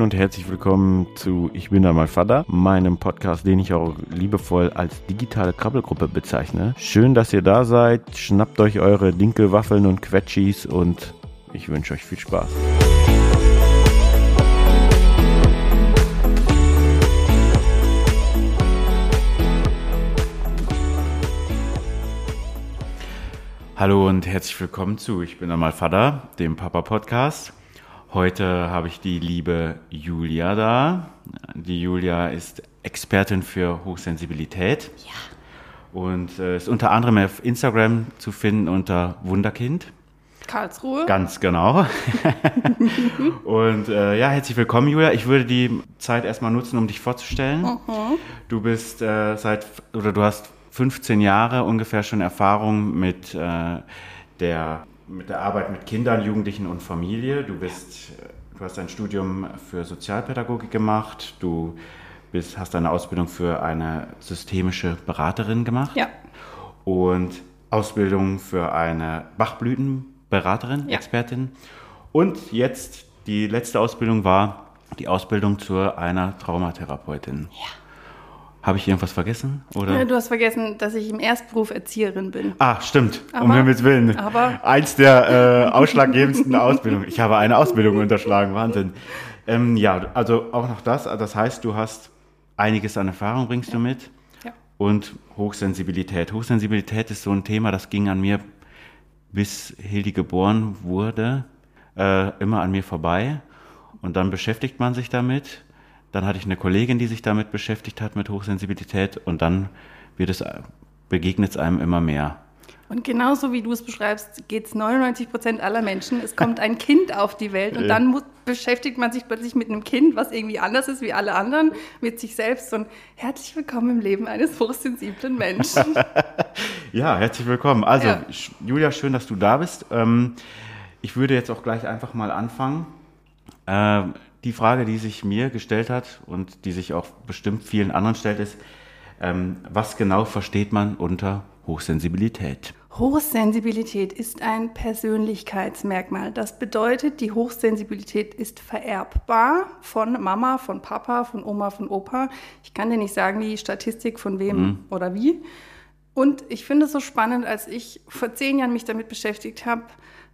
Moin und herzlich willkommen zu Ich bin da mal Vater, meinem Podcast, den ich auch liebevoll als digitale Krabbelgruppe bezeichne. Schön, dass ihr da seid. Schnappt euch eure Dinkelwaffeln und Quetschis und ich wünsche euch viel Spaß. Hallo und herzlich willkommen zu Ich bin einmal Vater, dem Papa Podcast. Heute habe ich die liebe Julia da. Die Julia ist Expertin für Hochsensibilität. Ja. Und äh, ist unter anderem auf Instagram zu finden unter Wunderkind. Karlsruhe. Ganz genau. und äh, ja, herzlich willkommen, Julia. Ich würde die Zeit erstmal nutzen, um dich vorzustellen. Mhm. Du bist äh, seit, oder du hast 15 Jahre ungefähr schon Erfahrung mit, äh, der, mit der Arbeit mit Kindern, Jugendlichen und Familie. Du, bist, du hast ein Studium für Sozialpädagogik gemacht. Du bist, hast eine Ausbildung für eine systemische Beraterin gemacht. Ja. Und Ausbildung für eine Bachblütenberaterin, ja. Expertin. Und jetzt die letzte Ausbildung war die Ausbildung zu einer Traumatherapeutin. Ja. Habe ich irgendwas vergessen? Oder? Du hast vergessen, dass ich im Erstberuf Erzieherin bin. Ah, stimmt. Aber, um Himmels Willen. Aber Eins der äh, ausschlaggebendsten Ausbildungen. Ich habe eine Ausbildung unterschlagen. Wahnsinn. Ähm, ja, also auch noch das. Das heißt, du hast einiges an Erfahrung, bringst ja. du mit. Ja. Und Hochsensibilität. Hochsensibilität ist so ein Thema, das ging an mir, bis Hildi geboren wurde, äh, immer an mir vorbei. Und dann beschäftigt man sich damit dann hatte ich eine Kollegin, die sich damit beschäftigt hat, mit Hochsensibilität. Und dann wird es, begegnet es einem immer mehr. Und genauso wie du es beschreibst, geht es 99 Prozent aller Menschen. Es kommt ein Kind auf die Welt und dann muss, beschäftigt man sich plötzlich mit einem Kind, was irgendwie anders ist wie alle anderen, mit sich selbst. Und herzlich willkommen im Leben eines hochsensiblen Menschen. ja, herzlich willkommen. Also, ja. Julia, schön, dass du da bist. Ähm, ich würde jetzt auch gleich einfach mal anfangen. Die Frage, die sich mir gestellt hat und die sich auch bestimmt vielen anderen stellt, ist, ähm, was genau versteht man unter Hochsensibilität? Hochsensibilität ist ein Persönlichkeitsmerkmal. Das bedeutet, die Hochsensibilität ist vererbbar von Mama, von Papa, von Oma, von Opa. Ich kann dir nicht sagen, die Statistik von wem mhm. oder wie. Und ich finde es so spannend, als ich vor zehn Jahren mich damit beschäftigt habe,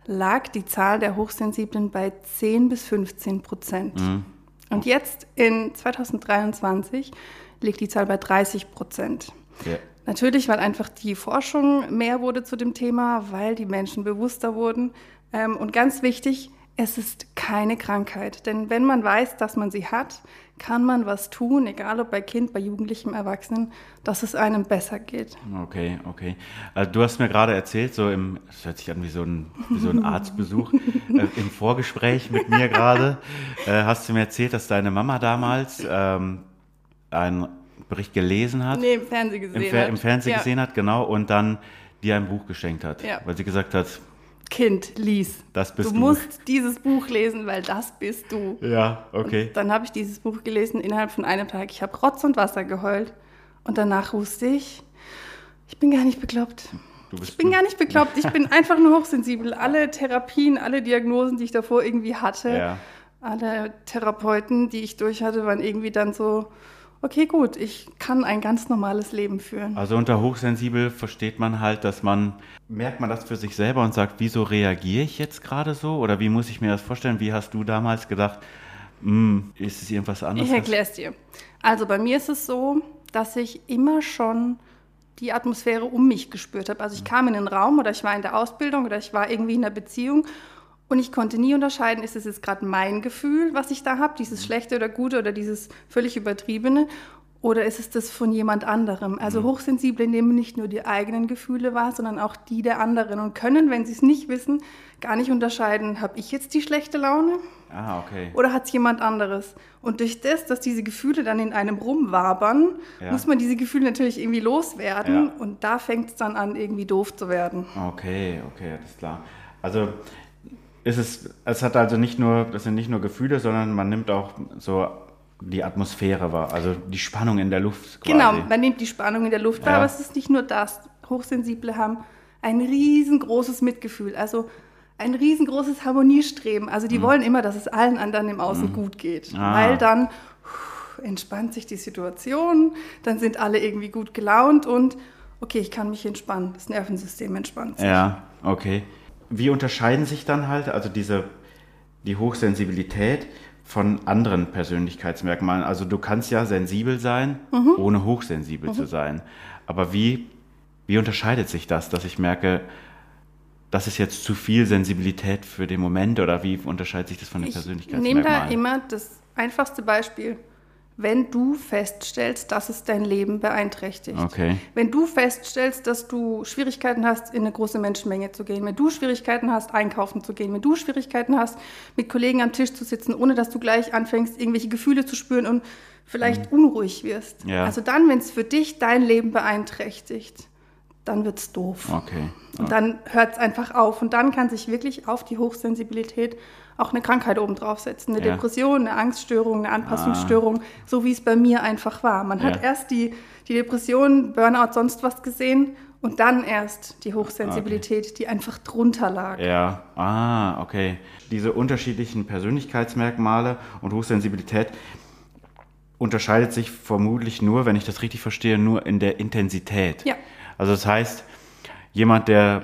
lag die Zahl der Hochsensiblen bei 10 bis 15 Prozent. Mhm. Und jetzt in 2023 liegt die Zahl bei 30 Prozent. Ja. Natürlich, weil einfach die Forschung mehr wurde zu dem Thema, weil die Menschen bewusster wurden. Ähm, und ganz wichtig, es ist keine Krankheit. Denn wenn man weiß, dass man sie hat, kann man was tun, egal ob bei Kind, bei Jugendlichem, Erwachsenen, dass es einem besser geht. Okay, okay. Also du hast mir gerade erzählt, so im, das hört sich an wie so ein, wie so ein Arztbesuch, äh, im Vorgespräch mit mir gerade, äh, hast du mir erzählt, dass deine Mama damals ähm, einen Bericht gelesen hat. Nee, im Fernsehen gesehen im Fer hat. Im Fernsehen ja. gesehen hat, genau, und dann dir ein Buch geschenkt hat. Ja. Weil sie gesagt hat, Kind, lies. Das bist du. Du musst dieses Buch lesen, weil das bist du. Ja, okay. Und dann habe ich dieses Buch gelesen innerhalb von einem Tag. Ich habe Rotz und Wasser geheult. Und danach wusste ich, ich bin gar nicht bekloppt. ich bin gar nicht bekloppt. Ich bin einfach nur hochsensibel. Alle Therapien, alle Diagnosen, die ich davor irgendwie hatte, ja. alle Therapeuten, die ich durch hatte, waren irgendwie dann so, okay, gut, ich kann ein ganz normales Leben führen. Also unter hochsensibel versteht man halt, dass man, merkt man das für sich selber und sagt, wieso reagiere ich jetzt gerade so? Oder wie muss ich mir das vorstellen? Wie hast du damals gedacht, hm, ist es irgendwas anderes? Ich erkläre es dir. Also bei mir ist es so, dass ich immer schon die Atmosphäre um mich gespürt habe. Also ich kam in den Raum oder ich war in der Ausbildung oder ich war irgendwie in einer Beziehung und ich konnte nie unterscheiden, ist es jetzt gerade mein Gefühl, was ich da habe, dieses schlechte oder gute oder dieses völlig übertriebene, oder ist es das von jemand anderem? Also mhm. Hochsensible nehmen nicht nur die eigenen Gefühle wahr, sondern auch die der anderen und können, wenn sie es nicht wissen, gar nicht unterscheiden, habe ich jetzt die schlechte Laune? Ah, okay. Oder hat es jemand anderes? Und durch das, dass diese Gefühle dann in einem rumwabern, ja. muss man diese Gefühle natürlich irgendwie loswerden. Ja. Und da fängt es dann an, irgendwie doof zu werden. Okay, okay, alles klar. Also ist es, es hat also nicht nur, das sind nicht nur Gefühle, sondern man nimmt auch so die Atmosphäre wahr, also die Spannung in der Luft. Quasi. Genau, man nimmt die Spannung in der Luft wahr, ja. aber es ist nicht nur das. Hochsensible haben ein riesengroßes Mitgefühl. Also ein riesengroßes Harmoniestreben. Also die wollen immer, dass es allen anderen im Außen gut geht. Ah. Weil dann entspannt sich die Situation, dann sind alle irgendwie gut gelaunt und okay, ich kann mich entspannen. Das Nervensystem entspannt sich. Ja, okay. Wie unterscheiden sich dann halt, also diese, die Hochsensibilität von anderen Persönlichkeitsmerkmalen? Also du kannst ja sensibel sein, ohne hochsensibel zu sein. Aber wie, wie unterscheidet sich das, dass ich merke, das ist jetzt zu viel Sensibilität für den Moment oder wie unterscheidet sich das von den Ich nehme Persönlichkeitsmerkmalen? da immer das einfachste Beispiel. Wenn du feststellst, dass es dein Leben beeinträchtigt. Okay. Wenn du feststellst, dass du Schwierigkeiten hast, in eine große Menschenmenge zu gehen, wenn du Schwierigkeiten hast, einkaufen zu gehen, wenn du Schwierigkeiten hast, mit Kollegen am Tisch zu sitzen, ohne dass du gleich anfängst, irgendwelche Gefühle zu spüren und vielleicht unruhig wirst. Mhm. Ja. Also dann, wenn es für dich dein Leben beeinträchtigt, dann wird es doof. Okay. Und dann hört es einfach auf. Und dann kann sich wirklich auf die Hochsensibilität auch eine Krankheit obendrauf setzen. Eine Ja. Depression, eine Angststörung, eine Anpassungsstörung, so wie es bei mir einfach war. Man hat Ja. erst die, die Depression, Burnout, sonst was gesehen und dann erst die Hochsensibilität, die einfach drunter lag. Ja, ah, okay. Diese unterschiedlichen Persönlichkeitsmerkmale und Hochsensibilität unterscheidet sich vermutlich nur, wenn ich das richtig verstehe, nur in der Intensität. Ja. Also das heißt, jemand, der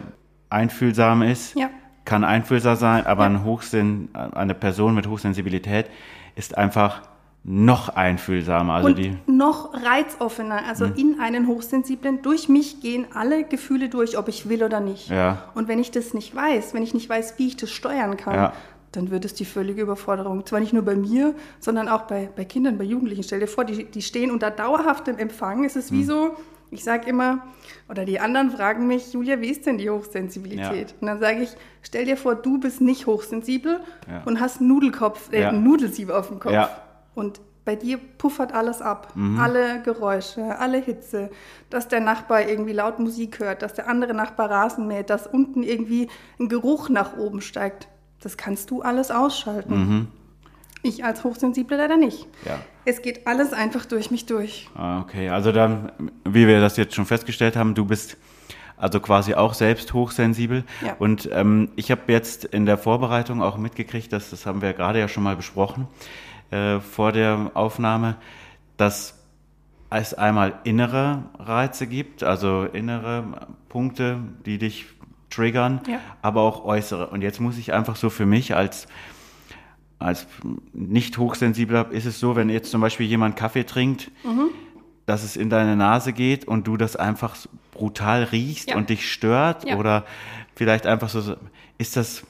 einfühlsam ist, Ja. Kann einfühlsam sein, aber Ja. ein Hochsen, eine Person mit Hochsensibilität ist einfach noch einfühlsamer. Also und die, noch reizoffener, also Mhm. in einen Hochsensiblen. Durch mich gehen alle Gefühle durch, ob ich will oder nicht. Ja. Und wenn ich das nicht weiß, wenn ich nicht weiß, wie ich das steuern kann, Ja. dann wird es die völlige Überforderung. Zwar nicht nur bei mir, sondern auch bei, bei Kindern, bei Jugendlichen. Stell dir vor, die, die stehen unter dauerhaftem Empfang. Es ist Mhm. wie so, ich sage immer, oder die anderen fragen mich, Julia, wie ist denn die Hochsensibilität? Ja. Und dann sage ich, stell dir vor, du bist nicht hochsensibel Ja. und hast einen Nudelkopf, äh, Ja. Nudelsieb auf dem Kopf. Und bei dir puffert alles ab. Mhm. Alle Geräusche, alle Hitze. Dass der Nachbar irgendwie laut Musik hört, dass der andere Nachbar Rasen mäht, dass unten irgendwie ein Geruch nach oben steigt. Das kannst du alles ausschalten. Ich als Hochsensible leider nicht. Mhm. Ja. Es geht alles einfach durch mich durch. Ah, okay, also dann, wie wir das jetzt schon festgestellt haben, du bist also quasi auch selbst hochsensibel. Ja. Und ähm, ich habe jetzt in der Vorbereitung auch mitgekriegt, dass, das haben wir gerade ja schon mal besprochen, äh, vor der Aufnahme, dass es einmal innere Reize gibt, also innere Punkte, die dich triggern, Ja. aber auch äußere. Und jetzt muss ich einfach so für mich als als nicht hochsensibler ist es so, wenn jetzt zum Beispiel jemand Kaffee trinkt, Mhm. dass es in deine Nase geht und du das einfach brutal riechst Ja. und dich stört Ja. oder vielleicht einfach so, ist das,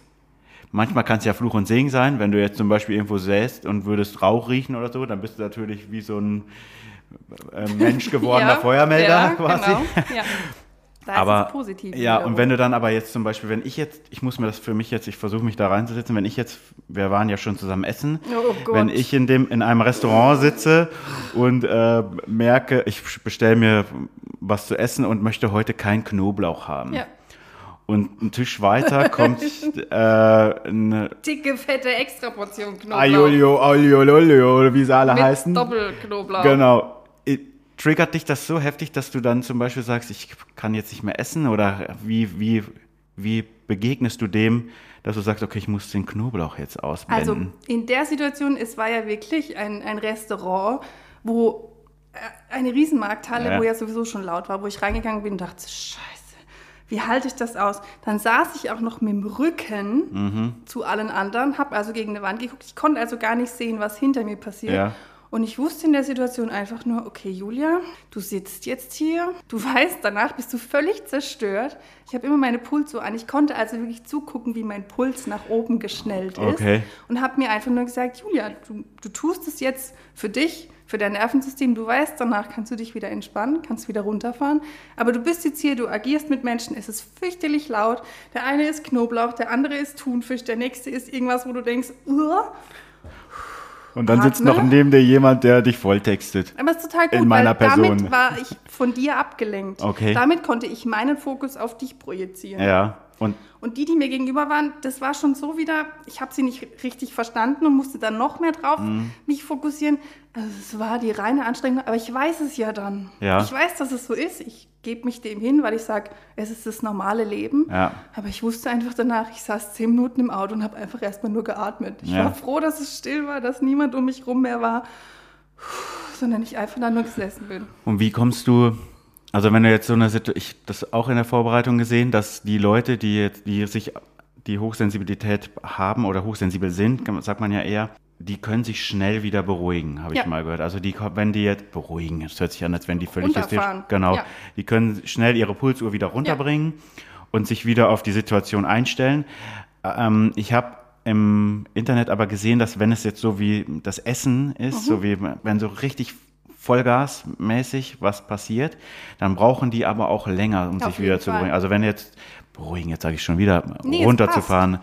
manchmal kann es ja Fluch und Segen sein, wenn du jetzt zum Beispiel irgendwo säst und würdest Rauch riechen oder so, dann bist du natürlich wie so ein äh, Mensch gewordener Ja, Feuermelder quasi. Genau. Da aber ist es positiv. ja, wiederum. und wenn du dann aber jetzt zum Beispiel, wenn ich jetzt, ich muss mir das für mich jetzt, ich versuche mich da reinzusetzen, wenn ich jetzt, wir waren ja schon zusammen essen, Oh Gott. wenn ich in dem in einem Restaurant sitze und äh, merke, ich bestelle mir was zu essen und möchte heute keinen Knoblauch haben. Ja. Und ein Tisch weiter kommt äh, eine Dicke, fette Extraportion Knoblauch. Aiolio, Aiolio, oder wie sie alle mit heißen. Doppelknoblauch. Genau. Triggert dich das so heftig, dass du dann zum Beispiel sagst, ich kann jetzt nicht mehr essen? Oder wie, wie, wie begegnest du dem, dass du sagst, okay, ich muss den Knoblauch jetzt Also ausblenden? in der Situation, es war ja wirklich ein, ein Restaurant, wo äh, eine Riesenmarkthalle, Ja. wo ja sowieso schon laut war, wo ich reingegangen bin und dachte, scheiße, wie halte ich das aus? Dann saß ich auch noch mit dem Rücken Mhm. zu allen anderen, habe also gegen eine Wand geguckt. Ich konnte also gar nicht sehen, was hinter mir passiert. Ja. Und ich wusste in der Situation einfach nur, okay, Julia, du sitzt jetzt hier, du weißt, danach bist du völlig zerstört. Ich habe immer meine Puls so an. Ich konnte also wirklich zugucken, wie mein Puls nach oben geschnellt ist. Okay. Und habe mir einfach nur gesagt, Julia, du, du tust es jetzt für dich, für dein Nervensystem. Du weißt, danach kannst du dich wieder entspannen, kannst wieder runterfahren. Aber du bist jetzt hier, du agierst mit Menschen, es ist fürchterlich laut. Der eine ist Knoblauch, der andere ist Thunfisch, der nächste ist irgendwas, wo du denkst, Uah. Und dann sitzt noch neben dir jemand, der dich volltextet. Aber es ist total gut, In meiner weil damit Person. war ich von dir abgelenkt. Okay. Damit konnte ich meinen Fokus auf dich projizieren. Ja. Und, und die, die mir gegenüber waren, das war schon so wieder, ich habe sie nicht richtig verstanden und musste dann noch mehr drauf mhm. mich fokussieren. Also es war die reine Anstrengung, aber ich weiß es ja dann. Ja. Ich weiß, dass es so ist. Ich gebe mich dem hin, weil ich sage, es ist das normale Leben. Ja. Aber ich wusste einfach danach, ich saß zehn Minuten im Auto und habe einfach erstmal nur geatmet. Ich ja. war froh, dass es still war, dass niemand um mich rum mehr war, sondern ich einfach da nur gesessen bin. Und wie kommst du also wenn du jetzt so eine Situation, ich das auch in der Vorbereitung gesehen, dass die Leute, die jetzt, die sich die Hochsensibilität haben oder hochsensibel sind, sagt man ja eher, die können sich schnell wieder beruhigen, habe ja. ich mal gehört. Also die, wenn die jetzt beruhigen, es hört sich an, als wenn die völlig hysterisch, genau, ja. die können schnell ihre Pulsuhr wieder runterbringen ja. und sich wieder auf die Situation einstellen. Ähm, ich habe im Internet aber gesehen, dass wenn es jetzt so wie das Essen ist, mhm. so wie wenn so richtig Vollgasmäßig was passiert, dann brauchen die aber auch länger, um Auf sich wieder zu beruhigen. Also wenn jetzt beruhigen, jetzt sage ich schon wieder, nee, runterzufahren.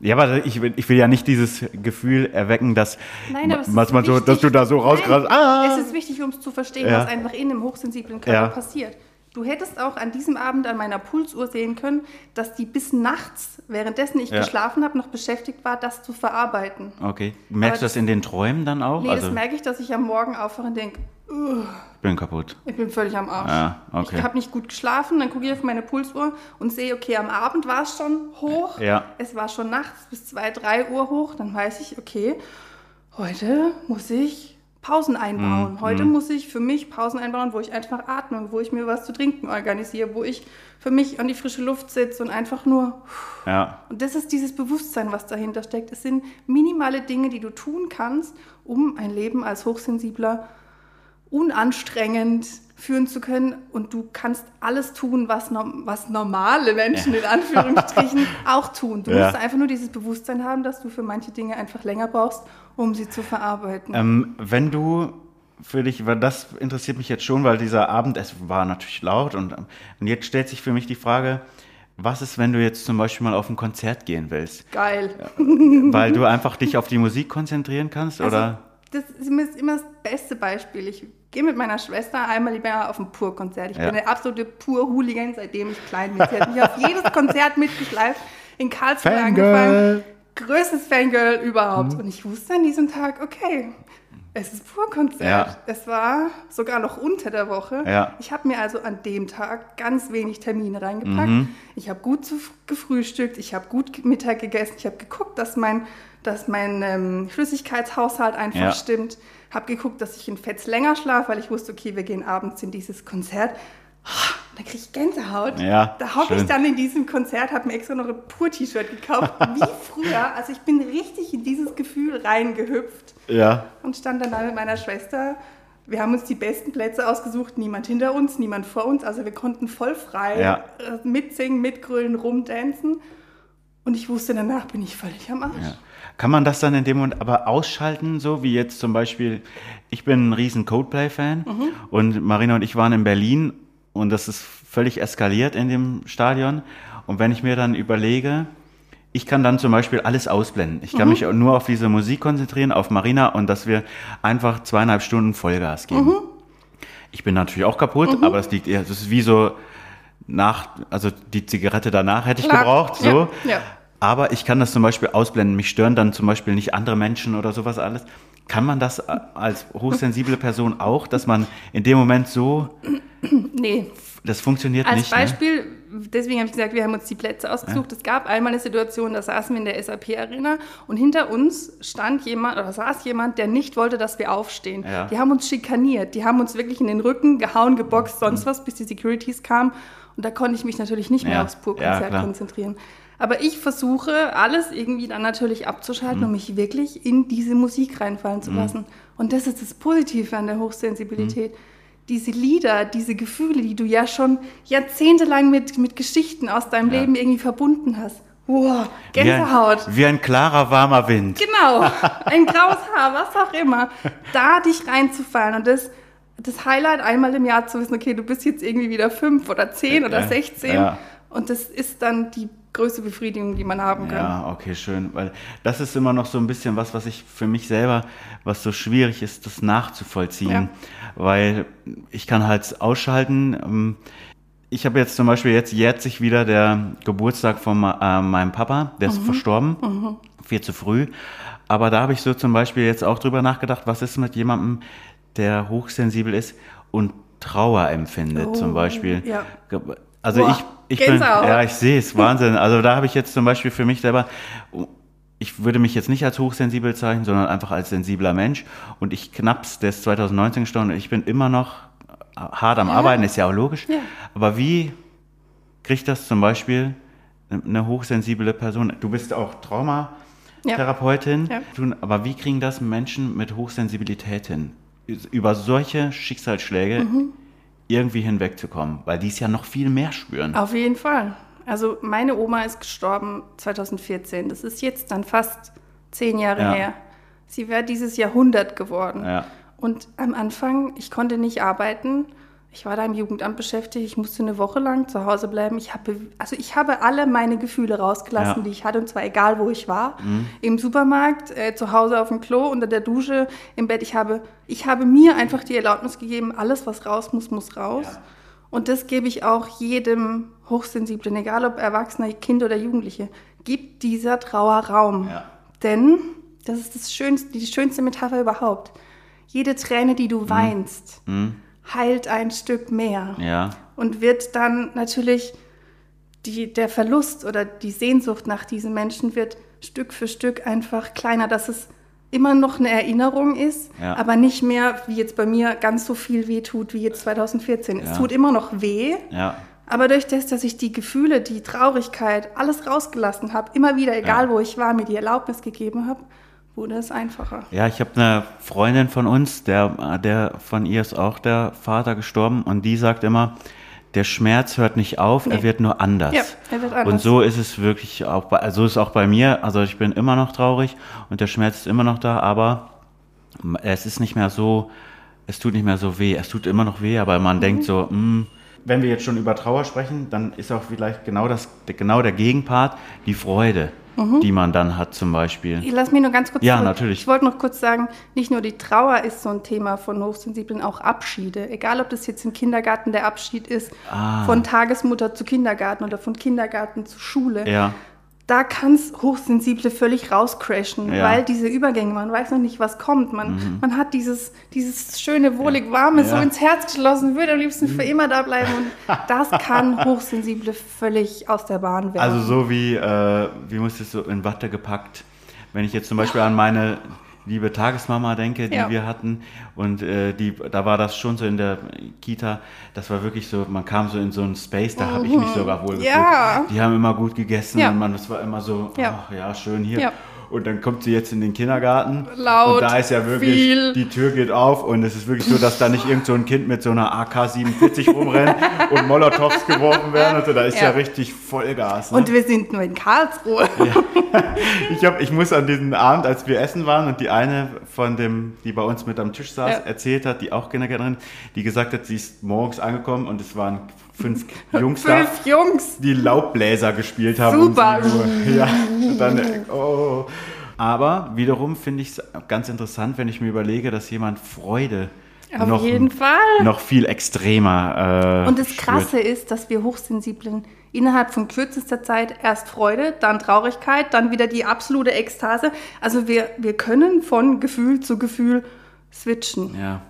Ja, aber ich will, ich will ja nicht dieses Gefühl erwecken, dass, Nein, was man so, dass du da so rauskrast. Ah! Es ist wichtig, um es zu verstehen, ja. was einfach in einem hochsensiblen Körper ja. passiert. Du hättest auch an diesem Abend an meiner Pulsuhr sehen können, dass die bis nachts, währenddessen ich ja. geschlafen habe, noch beschäftigt war, das zu verarbeiten. Okay. Merkst du das in den Träumen dann auch? Nee, also das merke ich, dass ich am Morgen aufwache und denke, ich bin kaputt. Ich bin völlig am Arsch. Ja, okay. Ich habe nicht gut geschlafen, dann gucke ich auf meine Pulsuhr und sehe, okay, am Abend war es schon hoch. Ja. Es war schon nachts bis 2, 3 Uhr hoch. Dann weiß ich, okay, heute muss ich Pausen einbauen. Mhm. Heute mhm. muss ich für mich Pausen einbauen, wo ich einfach atme, wo ich mir was zu trinken organisiere, wo ich für mich an die frische Luft sitze und einfach nur. Ja. Und das ist dieses Bewusstsein, was dahinter steckt. Es sind minimale Dinge, die du tun kannst, um ein Leben als Hochsensibler unanstrengend führen zu können und du kannst alles tun, was, was normale Menschen in Anführungsstrichen auch tun. Du ja. musst einfach nur dieses Bewusstsein haben, dass du für manche Dinge einfach länger brauchst, um sie zu verarbeiten. Ähm, wenn du für dich, weil das interessiert mich jetzt schon, weil dieser Abend, es war natürlich laut und, und jetzt stellt sich für mich die Frage, was ist, wenn du jetzt zum Beispiel mal auf ein Konzert gehen willst? Geil. Weil du einfach dich auf die Musik konzentrieren kannst, also, oder? Das ist immer das beste Beispiel. Ich gehe mit meiner Schwester einmal lieber auf ein Pur-Konzert. Ich ja. bin eine absolute Pur-Hooligan, seitdem ich klein bin. Sie hat mich auf jedes Konzert mitgeschleift, in Karlsruhe Fangirl. angefangen. Größtes Fangirl überhaupt. Mhm. Und ich wusste an diesem Tag, okay, es ist Pur-Konzert. Ja. Es war sogar noch unter der Woche. Ja. Ich habe mir also an dem Tag ganz wenig Termine reingepackt. Mhm. Ich habe gut gefrühstückt, ich habe gut Mittag gegessen, ich habe geguckt, dass mein, dass mein ähm, Flüssigkeitshaushalt einfach stimmt habe geguckt, dass ich in Fetz länger schlafe, weil ich wusste, okay, wir gehen abends in dieses Konzert. Oh, da kriege ich Gänsehaut. Ja, da hocke ich dann in diesem Konzert, habe mir extra noch ein Pur-T-Shirt gekauft, wie früher. Also ich bin richtig in dieses Gefühl reingehüpft. Ja. Und stand dann da mit meiner Schwester. Wir haben uns die besten Plätze ausgesucht, niemand hinter uns, niemand vor uns. Also wir konnten voll frei ja. Äh, mitsingen, mitgrölen, rumdancen. Und ich wusste, danach bin ich völlig am Arsch. Ja. Kann man das dann in dem Moment aber ausschalten, so wie jetzt zum Beispiel, ich bin ein riesen Codeplay-Fan mhm. und Marina und ich waren in Berlin und das ist völlig eskaliert in dem Stadion. Und wenn ich mir dann überlege, ich kann dann zum Beispiel alles ausblenden. Ich kann mhm. mich nur auf diese Musik konzentrieren, auf Marina und dass wir einfach zweieinhalb Stunden Vollgas geben. Mhm. Ich bin natürlich auch kaputt, mhm. aber das liegt eher, das ist wie so nach, also die Zigarette danach hätte ich Klar. gebraucht, so. Ja. Ja. Aber ich kann das zum Beispiel ausblenden. Mich stören dann zum Beispiel nicht andere Menschen oder sowas alles. Kann man das als hochsensible Person auch, dass man in dem Moment so. Nee. Das funktioniert als nicht. Als ne? Beispiel, ne? deswegen habe ich gesagt, wir haben uns die Plätze ausgesucht. Ja. Es gab einmal eine Situation, da saßen wir in der SAP-Arena und hinter uns stand jemand oder saß jemand, der nicht wollte, dass wir aufstehen. Ja. Die haben uns schikaniert, die haben uns wirklich in den Rücken gehauen, geboxt, sonst mhm. was, bis die Securities kamen. Und da konnte ich mich natürlich nicht mehr ja. aufs Pur-Konzert konzentrieren. Aber ich versuche, alles irgendwie dann natürlich abzuschalten mhm. und mich wirklich in diese Musik reinfallen zu mhm. lassen. Und das ist das Positive an der Hochsensibilität. Mhm. Diese Lieder, diese Gefühle, die du ja schon jahrzehntelang mit, mit Geschichten aus deinem ja. Leben irgendwie verbunden hast. Wow, Gänsehaut. Wie ein, wie ein, klarer, warmer Wind. Genau, ein graues Haar, was auch immer. Da dich reinzufallen und das, das Highlight einmal im Jahr zu wissen, okay, du bist jetzt irgendwie wieder fünf oder zehn oder sechzehn. Ja. Und das ist dann die größte Befriedigung, die man haben kann. Ja, okay, schön. Weil das ist immer noch so ein bisschen was, was ich für mich selber, was so schwierig ist, das nachzuvollziehen. Ja. Weil ich kann halt ausschalten. Ähm, ich habe jetzt zum Beispiel, jetzt jährt sich wieder der Geburtstag von äh, meinem Papa, der ist verstorben, viel zu früh. Aber da habe ich so zum Beispiel jetzt auch drüber nachgedacht, was ist mit jemandem, der hochsensibel ist und Trauer empfindet, Oh, zum Beispiel. ja. Also Boah, ich, ich bin, Gänsehaut. ja, ich sehe es, Wahnsinn. Also da habe ich jetzt zum Beispiel für mich selber, ich würde mich jetzt nicht als hochsensibel zeichnen, sondern einfach als sensibler Mensch. Und ich knapp's, der ist 2019 gestorben und ich bin immer noch hart am Arbeiten, ist ja auch logisch. Ja. Aber wie kriegt das zum Beispiel eine hochsensible Person? Du bist auch Traumatherapeutin, Ja. Aber wie kriegen das Menschen mit Hochsensibilität hin? Über solche Schicksalsschläge Mhm. Irgendwie hinwegzukommen, weil die es ja noch viel mehr spüren. Auf jeden Fall. Also meine Oma ist gestorben 2014. Das ist jetzt dann fast zehn Jahre Ja. her. Sie wäre dieses Jahrhundert geworden. Ja. Und am Anfang, ich konnte nicht arbeiten. Ich war da im Jugendamt beschäftigt. Ich musste eine Woche lang zu Hause bleiben. Ich habe, also ich habe alle meine Gefühle rausgelassen, Ja. Mhm. die ich hatte, und zwar egal, wo ich war. Im Supermarkt, äh, zu Hause auf dem Klo, unter der Dusche, im Bett. Ich habe, ich habe mir einfach die Erlaubnis gegeben, alles, was raus muss, muss raus. Ja. Und das gebe ich auch jedem Hochsensiblen, egal ob Erwachsener, Kind oder Jugendliche. Gib dieser Trauer Raum. Ja. Denn, das ist das schönste, die schönste Metapher überhaupt. Jede Träne, die du weinst, heilt ein Stück mehr. Ja, Und wird dann natürlich die, der Verlust oder die Sehnsucht nach diesem Menschen wird Stück für Stück einfach kleiner, dass es immer noch eine Erinnerung ist, Ja. aber nicht mehr, wie jetzt bei mir, ganz so viel weh tut wie jetzt 2014. Ja. Es tut immer noch weh, ja, aber durch das, dass ich die Gefühle, die Traurigkeit, alles rausgelassen habe, immer wieder, egal wo ich war, mir die Erlaubnis gegeben habe, wurde es einfacher. Ja, ich habe eine Freundin von uns, der, der von ihr ist auch der Vater gestorben und die sagt immer, der Schmerz hört nicht auf, er Nee. wird nur anders. Ja, er wird anders. Und so ist es wirklich auch bei, also so ist auch bei mir. Also ich bin immer noch traurig und der Schmerz ist immer noch da, aber es ist nicht mehr so, es tut nicht mehr so weh. Es tut immer noch weh, aber man denkt so, mh, wenn wir jetzt schon über Trauer sprechen, dann ist auch vielleicht genau das, genau der Gegenpart, die Freude, die man dann hat zum Beispiel. Lass mich nur ganz kurz Ja, zurück. natürlich. Ich wollte noch kurz sagen, nicht nur die Trauer ist so ein Thema von Hochsensiblen, auch Abschiede. Egal, ob das jetzt im Kindergarten der Abschied ist, Ah. von Tagesmutter zu Kindergarten oder von Kindergarten zu Schule. Ja, Da kann es Hochsensible völlig rauscrashen, Ja. weil diese Übergänge, man weiß noch nicht, was kommt. Man, man hat dieses, dieses schöne, wohlig warme so Mhm. Ja. Mhm. ins Herz geschlossen, würde am liebsten für immer da bleiben. Und das kann Hochsensible völlig aus der Bahn werfen. Also so wie, äh, wie muss es so in Watte gepackt. Wenn ich jetzt zum Beispiel an meine liebe Tagesmama denke, die Ja. wir hatten und äh, die, da war das schon so in der Kita, das war wirklich so, man kam so in so einen Space, da habe ich mich sogar wohl gefühlt. Mhm. Ja. Die haben immer gut gegessen und man, das war immer so, ach ja, schön hier. Ja. Und dann kommt sie jetzt in den Kindergarten Laut, und da ist ja wirklich, viel. die Tür geht auf und es ist wirklich so, dass da nicht irgend so ein Kind mit so einer AK-47 rumrennt und Molotows geworfen werden. Also da ist ja, Ja. richtig Vollgas. Ne? Und wir sind nur in Karlsruhe. Ich, hab, ich muss an diesen Abend, als wir essen waren und die eine von dem, die bei uns mit am Tisch saß, Ja. erzählt hat, die auch Kindergärtnerin, die gesagt hat, sie ist morgens angekommen und es waren fünf Jungs da, Fünf Jungs. die Laubbläser gespielt haben. Super. Um 7 Uhr. Ja, dann, oh. Aber wiederum finde ich es ganz interessant, wenn ich mir überlege, dass jemand Freude Auf noch, jeden Fall. noch viel extremer äh, Und das spürt. Krasse ist, dass wir Hochsensiblen innerhalb von kürzester Zeit erst Freude, dann Traurigkeit, dann wieder die absolute Ekstase. Also wir, wir können von Gefühl zu Gefühl switchen. Ja,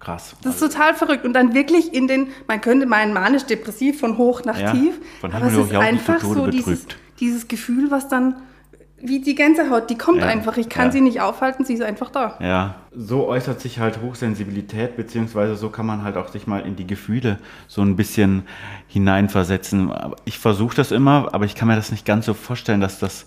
krass. Das ist total verrückt. Und dann wirklich in den, man könnte meinen manisch-depressiv von hoch nach Ja, tief. von aber es ist einfach so dieses, dieses Gefühl, was dann, wie die Gänsehaut, die kommt Ja, einfach. Ich kann ja. sie nicht aufhalten, sie ist einfach da. Ja, so äußert sich halt Hochsensibilität, beziehungsweise so kann man halt auch sich mal in die Gefühle so ein bisschen hineinversetzen. Ich versuche das immer, aber ich kann mir das nicht ganz so vorstellen, dass das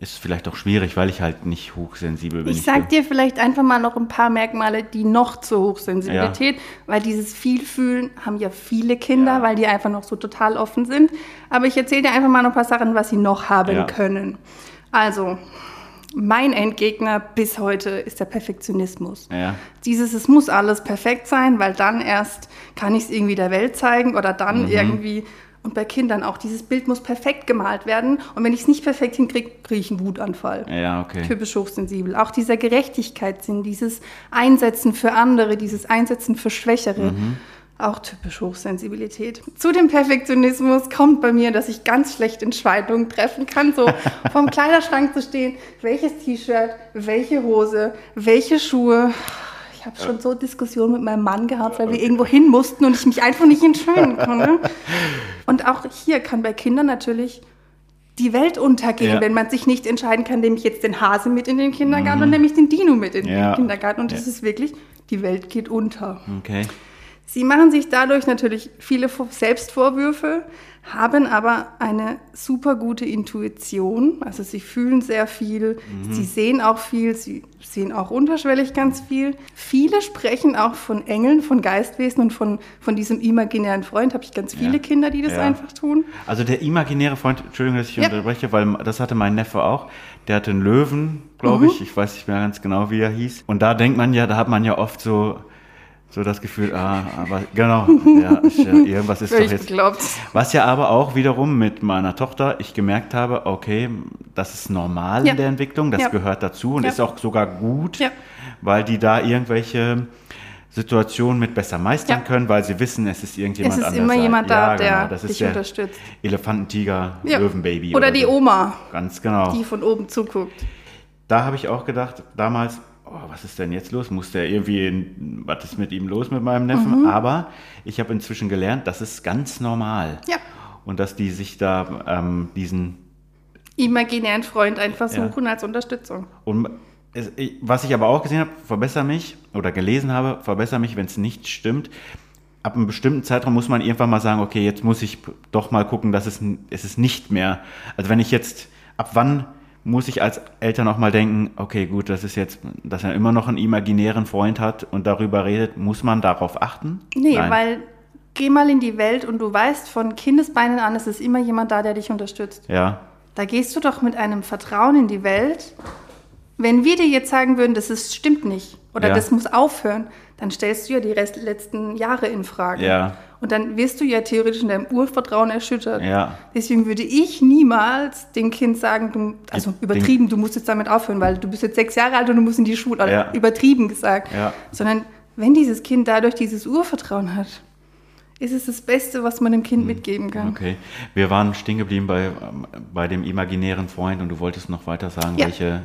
ist vielleicht auch schwierig, weil ich halt nicht hochsensibel bin. Ich sag dir vielleicht einfach mal noch ein paar Merkmale, die noch zur Hochsensibilität, weil dieses Vielfühlen haben ja viele Kinder, Ja. weil die einfach noch so total offen sind. Aber ich erzähle dir einfach mal noch ein paar Sachen, was sie noch haben Ja. können. Also, mein Endgegner bis heute ist der Perfektionismus. Ja. Dieses, es muss alles perfekt sein, weil dann erst kann ich es irgendwie der Welt zeigen oder dann Mhm. irgendwie. Und bei Kindern auch, dieses Bild muss perfekt gemalt werden. Und wenn ich es nicht perfekt hinkriege, kriege ich einen Wutanfall. Ja, okay. Typisch hochsensibel. Auch dieser Gerechtigkeitssinn, dieses Einsetzen für andere, dieses Einsetzen für Schwächere. Auch typisch Hochsensibilität. Zu dem Perfektionismus kommt bei mir, dass ich ganz schlecht Entscheidungen treffen kann. So vom Kleiderschrank zu stehen, welches T-Shirt, welche Hose, welche Schuhe. Ich habe schon so Diskussionen mit meinem Mann gehabt, weil wir irgendwo hin mussten und ich mich einfach nicht entscheiden konnte. Und auch hier kann bei Kindern natürlich die Welt untergehen, ja. wenn man sich nicht entscheiden kann, nehme ich jetzt den Hase mit in den Kindergarten mhm. und nehme ich den Dino mit in ja. den Kindergarten. Und das ja. ist wirklich, die Welt geht unter. Okay. Sie machen sich dadurch natürlich viele Selbstvorwürfe, haben aber eine super gute Intuition. Also sie fühlen sehr viel, mhm. sie sehen auch viel, sie sehen auch unterschwellig ganz viel. Viele sprechen auch von Engeln, von Geistwesen und von, von diesem imaginären Freund. Habe ich ganz viele ja. Kinder, die das ja. einfach tun. Also der imaginäre Freund, Entschuldigung, dass ich ja. unterbreche, weil das hatte mein Neffe auch. Der hatte einen Löwen, glaube mhm. ich. Ich weiß nicht mehr ganz genau, wie er hieß. Und da denkt man ja, da hat man ja oft so so das Gefühl, ah, aber genau, ja, ich, irgendwas ist doch jetzt. Geglaubt. Was ja aber auch wiederum mit meiner Tochter ich gemerkt habe, okay, das ist normal ja. in der Entwicklung, das ja. gehört dazu und ja. ist auch sogar gut, weil die da irgendwelche Situationen mit besser meistern können, weil sie wissen, es ist irgendjemand anders. Es ist immer jemand da, der genau, das dich der unterstützt. Elefantentiger, Löwenbaby. Oder, oder die so. Oma. Ganz genau. Die von oben zuguckt. Da habe ich auch gedacht, damals, oh, was ist denn jetzt los? Muss der irgendwie, was ist mit ihm los mit meinem Neffen? Mhm. Aber ich habe inzwischen gelernt, das ist ganz normal. Ja. Und dass die sich da ähm, diesen imaginären Freund einfach suchen ja. als Unterstützung. Und es, was ich aber auch gesehen habe, verbessere mich oder gelesen habe, verbessere mich, wenn es nicht stimmt. Ab einem bestimmten Zeitraum muss man irgendwann mal sagen, okay, jetzt muss ich doch mal gucken, dass es, es ist nicht mehr. Also wenn ich jetzt, ab wann muss ich als Eltern auch mal denken, okay, gut, das ist jetzt, dass er immer noch einen imaginären Freund hat und darüber redet, muss man darauf achten? Nee, Nein. weil geh mal in die Welt und du weißt von Kindesbeinen an, es ist immer jemand da, der dich unterstützt. Ja. Da gehst du doch mit einem Vertrauen in die Welt. Wenn wir dir jetzt sagen würden, das ist, stimmt nicht oder ja. das muss aufhören, dann stellst du ja die Rest, letzten Jahre in Frage. Ja. Und dann wirst du ja theoretisch in deinem Urvertrauen erschüttert. Ja. Deswegen würde ich niemals dem Kind sagen, du, also übertrieben, du musst jetzt damit aufhören, weil du bist jetzt sechs Jahre alt und du musst in die Schule. Ja. Übertrieben gesagt. Ja. Sondern wenn dieses Kind dadurch dieses Urvertrauen hat, ist es das Beste, was man dem Kind hm. mitgeben kann. Okay. Wir waren stehen geblieben bei, bei dem imaginären Freund und du wolltest noch weiter sagen, ja. welche,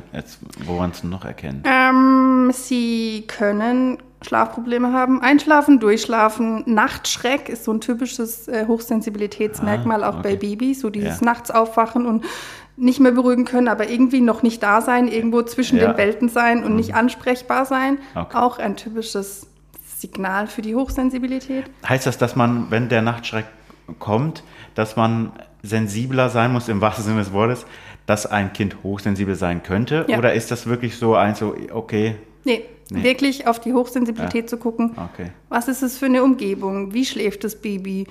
woran es noch erkennen? Ähm, sie können Schlafprobleme haben, einschlafen, durchschlafen. Nachtschreck ist so ein typisches äh, Hochsensibilitätsmerkmal ah, auch okay. bei Babys, so dieses ja. Nachts aufwachen und nicht mehr beruhigen können, aber irgendwie noch nicht da sein, irgendwo zwischen ja. den Welten sein und mhm. nicht ansprechbar sein. Okay. Auch ein typisches Signal für die Hochsensibilität. Heißt das, dass man, wenn der Nachtschreck kommt, dass man sensibler sein muss, im wahrsten Sinne des Wortes, dass ein Kind hochsensibel sein könnte? Ja. Oder ist das wirklich so ein so, okay? Nee, nee. wirklich auf die Hochsensibilität ja. zu gucken. Okay. Was ist es für eine Umgebung? Wie schläft das Baby?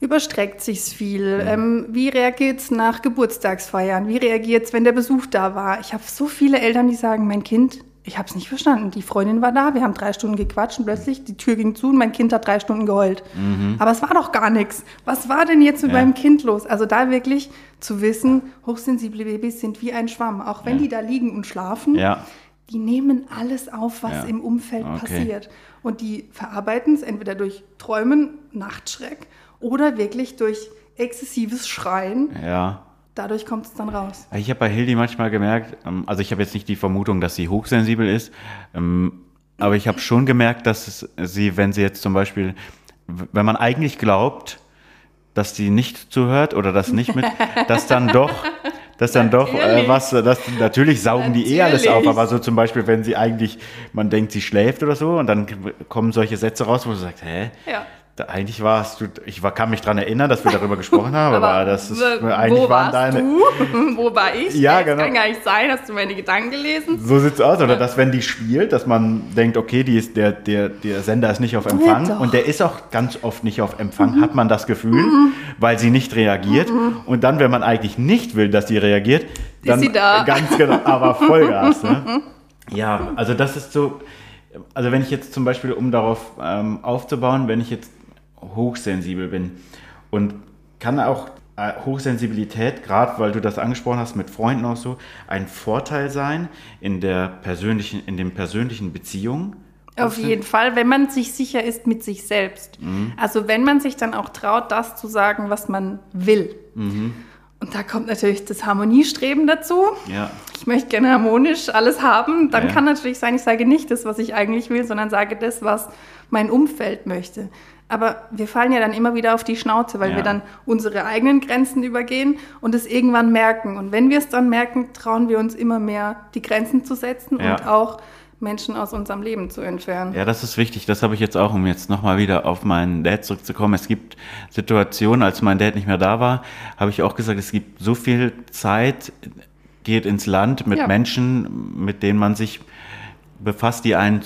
Überstreckt sich es viel? Mhm. Ähm, wie reagiert es nach Geburtstagsfeiern? Wie reagiert es, wenn der Besuch da war? Ich habe so viele Eltern, die sagen, mein Kind ich habe es nicht verstanden. Die Freundin war da, wir haben drei Stunden gequatscht und plötzlich die Tür ging zu und mein Kind hat drei Stunden geheult. Mhm. Aber es war doch gar nichts. Was war denn jetzt mit ja. meinem Kind los? Also da wirklich zu wissen, hochsensible Babys sind wie ein Schwamm. Auch wenn ja. die da liegen und schlafen, ja. Die nehmen alles auf, was im Umfeld okay. passiert. Und die verarbeiten es entweder durch Träumen, Nachtschreck oder wirklich durch exzessives Schreien. Ja dadurch kommt es dann raus. Ich habe bei Hildi manchmal gemerkt, ähm, also ich habe jetzt nicht die Vermutung, dass sie hochsensibel ist, ähm, aber ich habe schon gemerkt, dass sie, wenn sie jetzt zum Beispiel, wenn man eigentlich glaubt, dass sie nicht zuhört oder das nicht mit, dass dann doch, dass dann doch äh, was, das, natürlich saugen natürlich. die eh alles auf, aber so zum Beispiel, wenn sie eigentlich, man denkt, sie schläft oder so und dann kommen solche Sätze raus, wo du sagst, hä? Ja eigentlich warst du, ich war, kann mich daran erinnern, dass wir darüber gesprochen haben, aber, aber das ist, eigentlich wo waren deine. Du? wo war ich? Ja, genau. kann gar nicht sein, hast du meine Gedanken gelesen? So sieht's aus, oder dass wenn die spielt, dass man denkt, okay, die ist, der, der, der Sender ist nicht auf Empfang ja, und der ist auch ganz oft nicht auf Empfang, mhm. hat man das Gefühl, mhm. weil sie nicht reagiert. Mhm. Und dann, wenn man eigentlich nicht will, dass sie reagiert, dann ist sie da. ganz genau, aber Vollgas. Ne? Ja, also das ist so. Also wenn ich jetzt zum Beispiel, um darauf ähm, aufzubauen, wenn ich jetzt hochsensibel bin. Und kann auch äh, Hochsensibilität, gerade weil du das angesprochen hast, mit Freunden auch so, ein Vorteil sein in, der persönlichen, in den persönlichen Beziehungen Auf jeden Fall, wenn man sich sicher ist mit sich selbst. Mhm. Also wenn man sich dann auch traut, das zu sagen, was man will. Mhm. Und da kommt natürlich das Harmoniestreben dazu. Ja. Ich möchte gerne harmonisch alles haben. Dann ja. kann natürlich sein, ich sage nicht das, was ich eigentlich will, sondern sage das, was mein Umfeld möchte. Aber wir fallen ja dann immer wieder auf die Schnauze, weil ja. wir dann unsere eigenen Grenzen übergehen und es irgendwann merken. Und wenn wir es dann merken, trauen wir uns immer mehr, die Grenzen zu setzen ja. und auch Menschen aus unserem Leben zu entfernen. Ja, das ist wichtig. Das habe ich jetzt auch, um jetzt nochmal wieder auf meinen Dad zurückzukommen. Es gibt Situationen, als mein Dad nicht mehr da war, habe ich auch gesagt, es gibt so viel Zeit, geht ins Land mit ja. Menschen, mit denen man sich befasst, die einen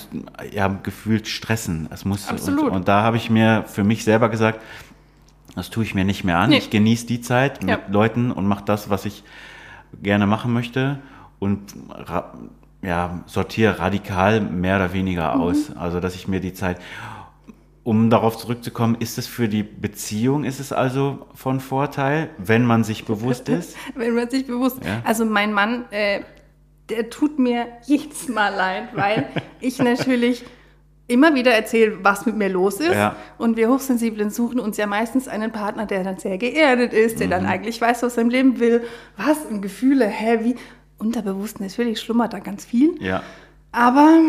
ja, gefühlt stressen. Es muss, Absolut. Und, und da habe ich mir für mich selber gesagt, das tue ich mir nicht mehr an. Nee. Ich genieße die Zeit mit ja. Leuten und mache das, was ich gerne machen möchte und ja, sortiere radikal mehr oder weniger mhm. aus. Mhm. Also, dass ich mir die Zeit, um darauf zurückzukommen, ist es für die Beziehung, ist es also von Vorteil, wenn man sich bewusst ist? wenn man sich bewusst, ja. also mein Mann, äh, der tut mir jedes Mal leid, weil ich natürlich immer wieder erzähle, was mit mir los ist. Ja. Und wir Hochsensiblen suchen uns ja meistens einen Partner, der dann sehr geerdet ist, der mhm. dann eigentlich weiß, was er im Leben will. Was? Und Gefühle, hä, wie? unterbewusst natürlich schlummert da ganz viel. Ja. Aber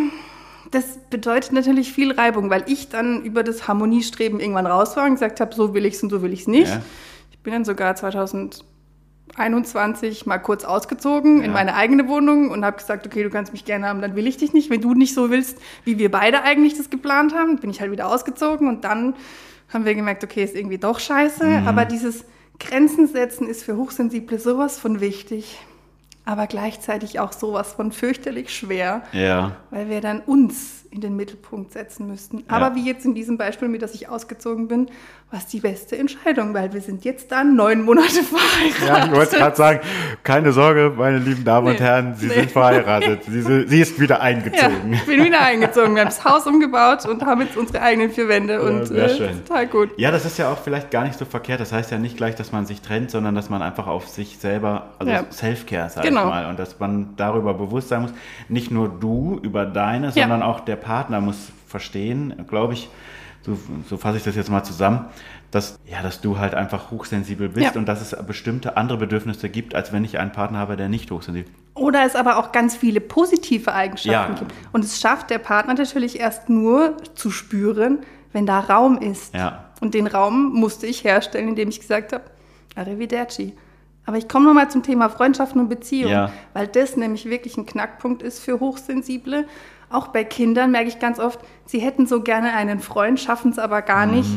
das bedeutet natürlich viel Reibung, weil ich dann über das Harmoniestreben irgendwann raus war und gesagt habe, so will ich es und so will ich es nicht. Ja. Ich bin dann sogar 2021 mal kurz ausgezogen ja. in meine eigene Wohnung und habe gesagt, okay, du kannst mich gerne haben, dann will ich dich nicht. Wenn du nicht so willst, wie wir beide eigentlich das geplant haben, bin ich halt wieder ausgezogen und dann haben wir gemerkt, okay, ist irgendwie doch scheiße. Mhm. Aber dieses Grenzen setzen ist für Hochsensible sowas von wichtig aber gleichzeitig auch sowas von fürchterlich schwer, ja. weil wir dann uns in den Mittelpunkt setzen müssten. Aber ja. wie jetzt in diesem Beispiel, mit das ich ausgezogen bin, war es die beste Entscheidung, weil wir sind jetzt dann neun Monate verheiratet. Ja, ich wollte gerade sagen, keine Sorge, meine lieben Damen nee, und Herren, Sie nee. sind verheiratet. Sie, sie, ist wieder eingezogen. Ja, ich bin wieder eingezogen. Wir haben das Haus umgebaut und haben jetzt unsere eigenen vier Wände und ja, äh, total gut. Ja, das ist ja auch vielleicht gar nicht so verkehrt. Das heißt ja nicht gleich, dass man sich trennt, sondern dass man einfach auf sich selber, also ja. Self-Care, sag genau. ich mal, und dass man darüber bewusst sein muss, nicht nur du über deine, sondern auch der Partner muss verstehen, glaube ich, so, so fasse ich das jetzt mal zusammen, dass, ja, dass du halt einfach hochsensibel bist ja. und dass es bestimmte andere Bedürfnisse gibt, als wenn ich einen Partner habe, der nicht hochsensibel ist. Oder es aber auch ganz viele positive Eigenschaften ja. gibt. Und es schafft der Partner natürlich erst nur zu spüren, wenn da Raum ist. Ja. Und den Raum musste ich herstellen, indem ich gesagt habe, Arrivederci. Aber ich komme nochmal zum Thema Freundschaften und Beziehungen, ja. weil das nämlich wirklich ein Knackpunkt ist für Hochsensible. Auch bei Kindern merke ich ganz oft, sie hätten so gerne einen Freund, schaffen es aber gar mhm. nicht,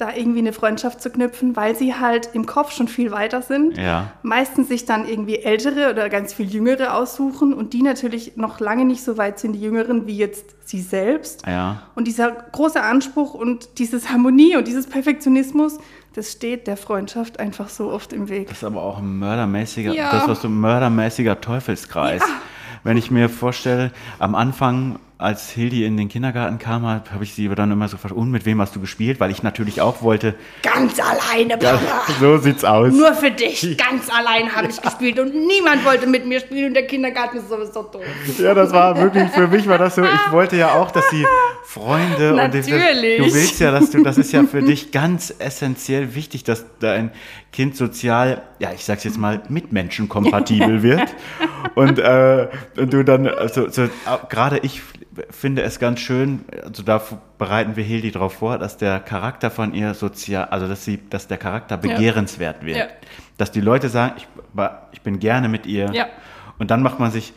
da irgendwie eine Freundschaft zu knüpfen, weil sie halt im Kopf schon viel weiter sind. Ja. Meistens sich dann irgendwie ältere oder ganz viel jüngere aussuchen und die natürlich noch lange nicht so weit sind, die Jüngeren, wie jetzt sie selbst. Ja. Und dieser große Anspruch und dieses Harmonie und dieses Perfektionismus, das steht der Freundschaft einfach so oft im Weg. Das ist aber auch ein mördermäßiger, ja. das was so ein mördermäßiger Teufelskreis. Ja. Wenn ich mir vorstelle, am Anfang als Hildi in den Kindergarten kam, habe ich sie dann immer so gefragt, und mit wem hast du gespielt? Weil ich natürlich auch wollte. Ganz alleine, Papa. Ja, so sieht's aus. Nur für dich. Ganz allein habe ich gespielt und niemand wollte mit mir spielen und der Kindergarten ist sowieso doof. Ja, das war wirklich, für mich war das so, ich wollte ja auch, dass sie Freunde natürlich. und du willst ja, dass du, das ist ja für dich ganz essentiell wichtig, dass dein Kind sozial, ja, ich sag's jetzt mal, mit Menschen kompatibel wird. und, äh, und du dann, also, so, gerade ich finde es ganz schön, also da bereiten wir Hildi darauf vor, dass der Charakter von ihr sozial, also dass sie, dass der Charakter begehrenswert wird. Ja. Dass die Leute sagen, ich, ich bin gerne mit ihr. Ja. Und dann macht man sich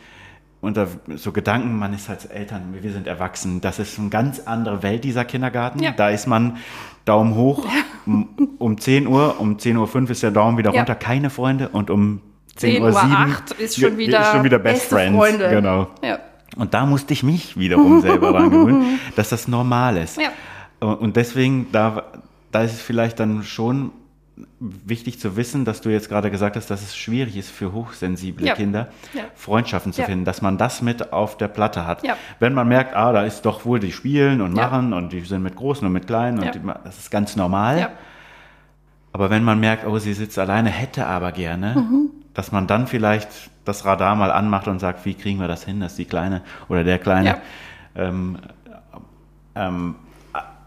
unter so Gedanken, man ist als Eltern, wir sind erwachsen, das ist eine ganz andere Welt, dieser Kindergarten. Ja. Da ist man Daumen hoch um, um 10 Uhr, um 10.05 Uhr ist der Daumen wieder runter, keine Freunde und um 10.07 Uhr 8 ist schon wieder, ist schon wieder Best Friends. Freunde. Genau. Ja. Und da musste ich mich wiederum selber gewöhnen, dass das normal ist. Ja. Und deswegen, da, da ist es vielleicht dann schon wichtig zu wissen, dass du jetzt gerade gesagt hast, dass es schwierig ist für hochsensible ja. Kinder, ja. Freundschaften zu ja. finden, dass man das mit auf der Platte hat. Wenn man merkt, ah, da ist doch wohl, die spielen und machen und die sind mit Großen und mit Kleinen und die, das ist ganz normal. Aber wenn man merkt, oh, sie sitzt alleine, hätte aber gerne, mhm. Dass man dann vielleicht das Radar mal anmacht und sagt, wie kriegen wir das hin, dass die Kleine oder der Kleine ja. ähm, ähm,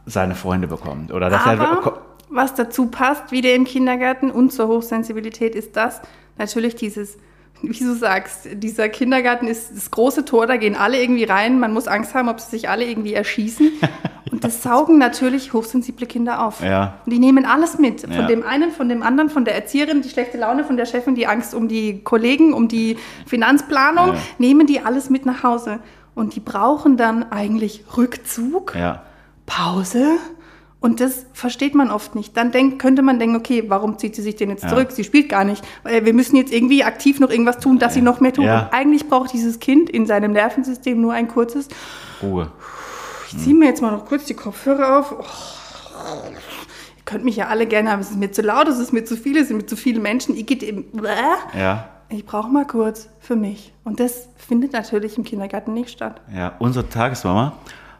seine Freunde bekommt. Oder dass Aber er, was dazu passt, wieder im Kindergarten und zur Hochsensibilität, ist das natürlich dieses, wie du sagst, dieser Kindergarten ist das große Tor, da gehen alle irgendwie rein. Man muss Angst haben, ob sie sich alle irgendwie erschießen. Und das saugen natürlich hochsensible Kinder auf. Ja. Und die nehmen alles mit. Von Ja. dem einen, von dem anderen, von der Erzieherin, die schlechte Laune, von der Chefin, die Angst um die Kollegen, um die Finanzplanung, Ja. nehmen die alles mit nach Hause. Und die brauchen dann eigentlich Rückzug. Pause. Und das versteht man oft nicht. Dann denk, könnte man denken, okay, warum zieht sie sich denn jetzt Ja. zurück? Sie spielt gar nicht. Weil Wir müssen jetzt irgendwie aktiv noch irgendwas tun, dass sie noch mehr tut. Ja. Eigentlich braucht dieses Kind in seinem Nervensystem nur ein kurzes, Ruhe. ich ziehe mir jetzt mal noch kurz die Kopfhörer auf. Oh. Ihr könnt mich ja alle gerne haben. Es ist mir zu laut, es ist mir zu viel, es sind mir zu viele Menschen. Ich geht eben. Ja, Ich brauche mal kurz für mich. Und das findet natürlich im Kindergarten nicht statt. Ja, unsere Tagesmama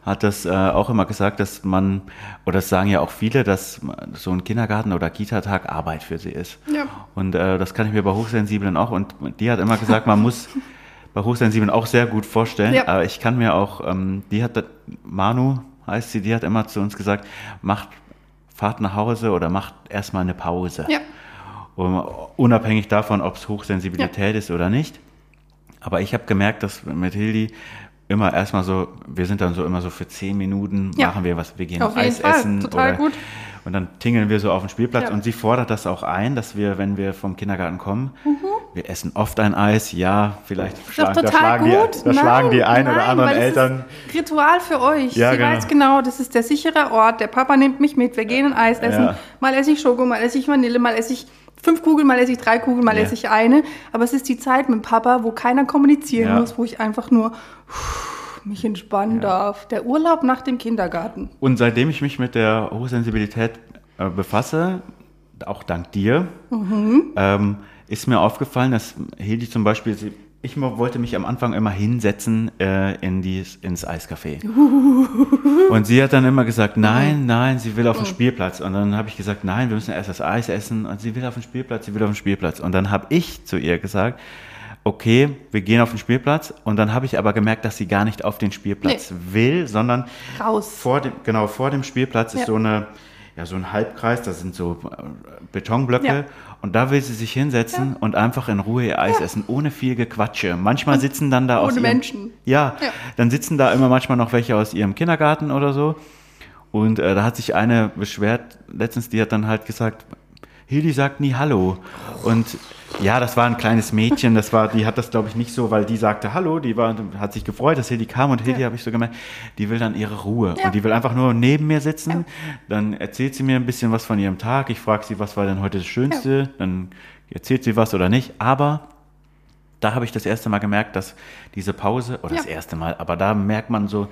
hat das äh, auch immer gesagt, dass man, oder das sagen ja auch viele, dass so ein Kindergarten- oder Kita-Tag Arbeit für sie ist. Ja. Und äh, das kann ich mir bei Hochsensiblen auch, und die hat immer gesagt, man muss bei Hochsensiblen auch sehr gut vorstellen, Ja. aber ich kann mir auch, ähm, die hat, Manu heißt sie, die hat immer zu uns gesagt, macht, fahrt nach Hause oder macht erstmal eine Pause. Ja. Um, unabhängig davon, ob es Hochsensibilität ist oder nicht. Aber ich habe gemerkt, dass mit Hildi immer erstmal so, wir sind dann so immer so für zehn Minuten, Ja. machen wir was, wir gehen Auf Eis Fall, essen. total oder, gut. Und dann tingeln wir so auf dem Spielplatz Ja. und sie fordert das auch ein, dass wir, wenn wir vom Kindergarten kommen, wir essen oft ein Eis, ja, vielleicht Mhm. Schlagen, da total schlagen, gut. die, da schlagen die ein oder nein, anderen weil das Eltern. Ist Ritual für euch. Ja, Sie genau. weiß genau, das ist der sichere Ort. Der Papa nimmt mich mit. Wir gehen ein Eis essen. Mal esse ich Schoko, mal esse ich Vanille, mal esse ich fünf Kugeln, mal esse ich drei Kugeln, mal Ja. esse ich eine. Aber es ist die Zeit mit Papa, wo keiner kommunizieren Ja. muss, wo ich einfach nur mich entspannen darf. Der Urlaub nach dem Kindergarten. Und seitdem ich mich mit der Hochsensibilität äh, befasse, auch dank dir, Mhm. ähm, ist mir aufgefallen, dass Hildi zum Beispiel, sie, ich wollte mich am Anfang immer hinsetzen äh, in die, ins Eiscafé. Und sie hat dann immer gesagt, nein, nein, sie will auf den Spielplatz. Und dann habe ich gesagt, nein, wir müssen erst das Eis essen. Und sie will auf den Spielplatz, sie will auf den Spielplatz. Und dann habe ich zu ihr gesagt, okay, wir gehen auf den Spielplatz. Und dann habe ich aber gemerkt, dass sie gar nicht auf den Spielplatz will, sondern Raus. vor dem, genau, vor dem Spielplatz ist Ja. so eine, ja, so ein Halbkreis, das sind so äh, Betonblöcke. Ja. Und da will sie sich hinsetzen und einfach in Ruhe ihr Eis essen, ohne viel Gequatsche. Manchmal sitzen dann da aus ohne ihrem, Menschen. Ja, Ja. dann sitzen da immer manchmal noch welche aus ihrem Kindergarten oder so. Und äh, da hat sich eine beschwert, letztens, die hat dann halt gesagt, Hildi sagt nie Hallo. Und ja, das war ein kleines Mädchen, das war, die hat das glaube ich nicht so, weil die sagte Hallo, die war, hat sich gefreut, dass Hildi kam und Hildi Ja. habe ich so gemerkt, die will dann ihre Ruhe Ja. und die will einfach nur neben mir sitzen. Dann erzählt sie mir ein bisschen was von ihrem Tag. Ich frage sie, was war denn heute das Schönste? Dann erzählt sie was oder nicht. Aber da habe ich das erste Mal gemerkt, dass diese Pause, oder das Ja. erste Mal, aber da merkt man so,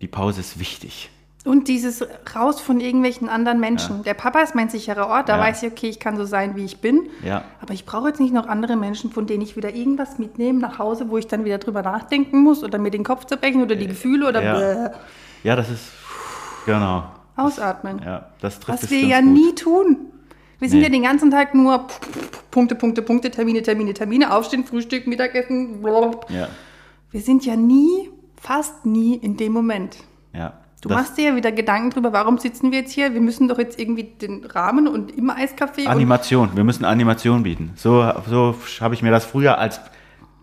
die Pause ist wichtig. Und dieses raus von irgendwelchen anderen Menschen. Der Papa ist mein sicherer Ort, da Ja. weiß ich, okay, ich kann so sein, wie ich bin. Ja. Aber ich brauche jetzt nicht noch andere Menschen, von denen ich wieder irgendwas mitnehme nach Hause, wo ich dann wieder drüber nachdenken muss oder mir den Kopf zerbrechen oder die Gefühle oder Äh, ja. bläh. Ja, das ist, genau. ausatmen. Ja, das trifft Was wir ja gut. nie tun. Wir sind Nee. ja den ganzen Tag nur Punkte, Punkte, Punkte, Termine, Termine, Termine, aufstehen, Frühstück, Mittagessen. Ja, Wir sind ja nie, fast nie in dem Moment. ja. Du Das- machst dir ja wieder Gedanken drüber, warum sitzen wir jetzt hier? Wir müssen doch jetzt irgendwie den Rahmen und im Eiscafé und Animation, wir müssen Animation bieten. So, so habe ich mir das früher als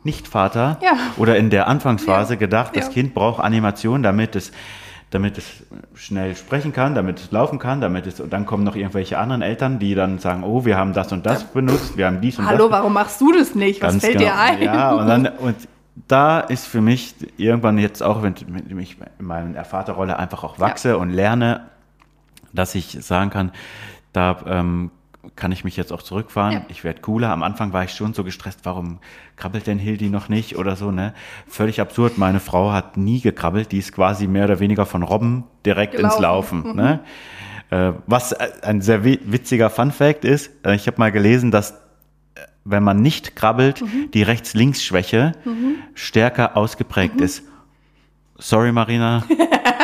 Nichtvater Ja. oder in der Anfangsphase Ja. gedacht, das Ja. Kind braucht Animation, damit es, damit es schnell sprechen kann, damit es laufen kann, damit es, und dann kommen noch irgendwelche anderen Eltern, die dann sagen, oh, wir haben das und das benutzt, wir haben dies und Hallo, das. warum machst du das nicht? Was fällt genau. dir ein? Ja, und dann, und da ist für mich irgendwann jetzt auch, wenn ich in meiner Vaterrolle einfach auch wachse und lerne, dass ich sagen kann, da ähm, kann ich mich jetzt auch zurückfahren. Ja. Ich werde cooler. Am Anfang war ich schon so gestresst, warum krabbelt denn Hildi noch nicht oder so, ne? Völlig absurd. Meine Frau hat nie gekrabbelt. Die ist quasi mehr oder weniger von Robben direkt ins Gelaufen. Laufen, ne? Äh, was ein sehr wi- witziger Fun-Fact ist, äh, ich habe mal gelesen, dass äh, wenn man nicht krabbelt, die Rechts-Links-Schwäche stärker ausgeprägt ist. Sorry, Marina.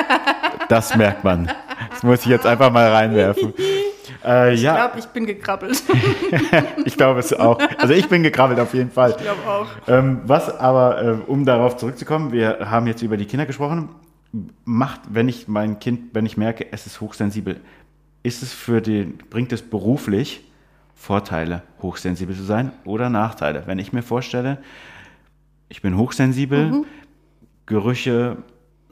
das merkt man. Das muss ich jetzt einfach mal reinwerfen. Äh, Ich ja, glaube, ich bin gekrabbelt. ich glaube es auch. Also ich bin gekrabbelt auf jeden Fall. Ich glaube auch. Ähm, was aber, äh, um darauf zurückzukommen, wir haben jetzt über die Kinder gesprochen. macht, wenn ich mein Kind, wenn ich merke, es ist hochsensibel, ist es für den, bringt es beruflich Vorteile, hochsensibel zu sein oder Nachteile? Wenn ich mir vorstelle, ich bin hochsensibel, mhm. Gerüche,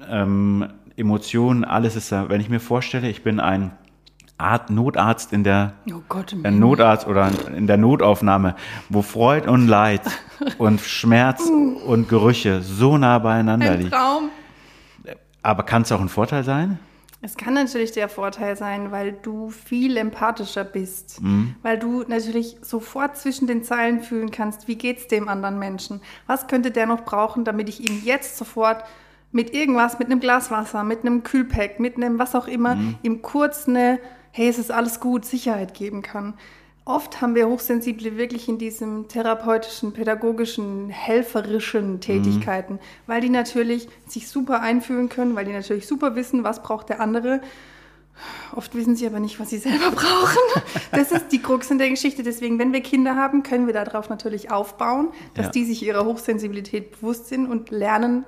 ähm, Emotionen, alles ist da. Wenn ich mir vorstelle, ich bin ein Art Notarzt in der oh Gott, äh, Notarzt oder in der Notaufnahme, wo Freud und Leid und Schmerz und Gerüche so nah beieinander ein liegen. Aber kann es auch ein Vorteil sein? Es kann natürlich der Vorteil sein, weil du viel empathischer bist, mhm. weil du natürlich sofort zwischen den Zeilen fühlen kannst, wie geht es dem anderen Menschen? Was könnte der noch brauchen, damit ich ihm jetzt sofort mit irgendwas, mit einem Glas Wasser, mit einem Kühlpack, mit einem was auch immer, mhm. ihm kurz eine, hey, es ist alles gut, Sicherheit geben kann. Oft haben wir Hochsensible wirklich in diesem therapeutischen, pädagogischen, helferischen Tätigkeiten, mhm. weil die natürlich sich super einfühlen können, weil die natürlich super wissen, was braucht der andere. Oft wissen sie aber nicht, was sie selber brauchen. Das ist die Krux in der Geschichte. Deswegen, wenn wir Kinder haben, können wir darauf natürlich aufbauen, dass ja. die sich ihrer Hochsensibilität bewusst sind und lernen,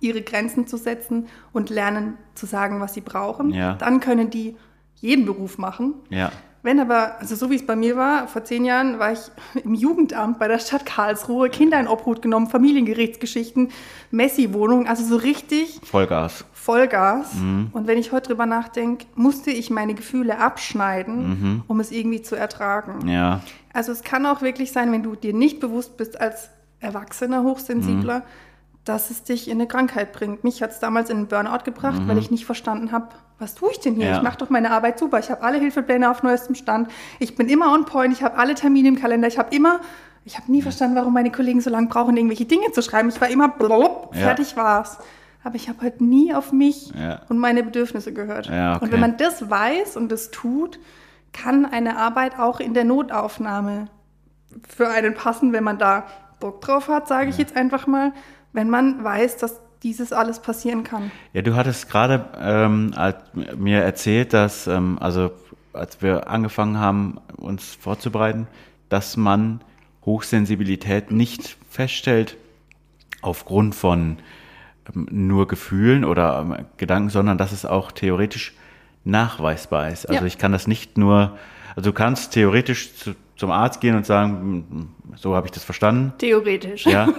ihre Grenzen zu setzen und lernen zu sagen, was sie brauchen. Ja. Dann können die jeden Beruf machen. Ja. Wenn aber, also so wie es bei mir war, vor zehn Jahren war ich im Jugendamt bei der Stadt Karlsruhe, Kinder in Obhut genommen, Familiengerichtsgeschichten, Messi-Wohnung, also so richtig. Vollgas. Vollgas. Mhm. Und wenn ich heute drüber nachdenke, musste ich meine Gefühle abschneiden, mhm. um es irgendwie zu ertragen. Ja. Also es kann auch wirklich sein, wenn du dir nicht bewusst bist als Erwachsener, Hochsensibler, mhm. Dass es dich in eine Krankheit bringt. Mich hat es damals in einen Burnout gebracht, weil mhm. ich nicht verstanden habe, was tue ich denn hier? Ja. Ich mache doch meine Arbeit super. Ich habe alle Hilfepläne auf neuestem Stand. Ich bin immer on point. Ich habe alle Termine im Kalender. Ich habe immer, ich habe nie verstanden, warum meine Kollegen so lange brauchen, irgendwelche Dinge zu schreiben. Ich war immer blub, ja. fertig war's. Aber ich habe halt nie auf mich ja. und meine Bedürfnisse gehört. Okay. Und wenn man das weiß und das tut, kann eine Arbeit auch in der Notaufnahme für einen passen, wenn man da Bock drauf hat, sage ich jetzt einfach mal. Wenn man weiß, dass dieses alles passieren kann. Ja, du hattest gerade ähm, mir erzählt, dass, ähm, also als wir angefangen haben, uns vorzubereiten, dass man Hochsensibilität nicht feststellt aufgrund von ähm, nur Gefühlen oder ähm, Gedanken, sondern dass es auch theoretisch nachweisbar ist. Also ja. ich kann das nicht nur, also du kannst theoretisch zu, zum Arzt gehen und sagen, so habe ich das verstanden. Theoretisch. Ja.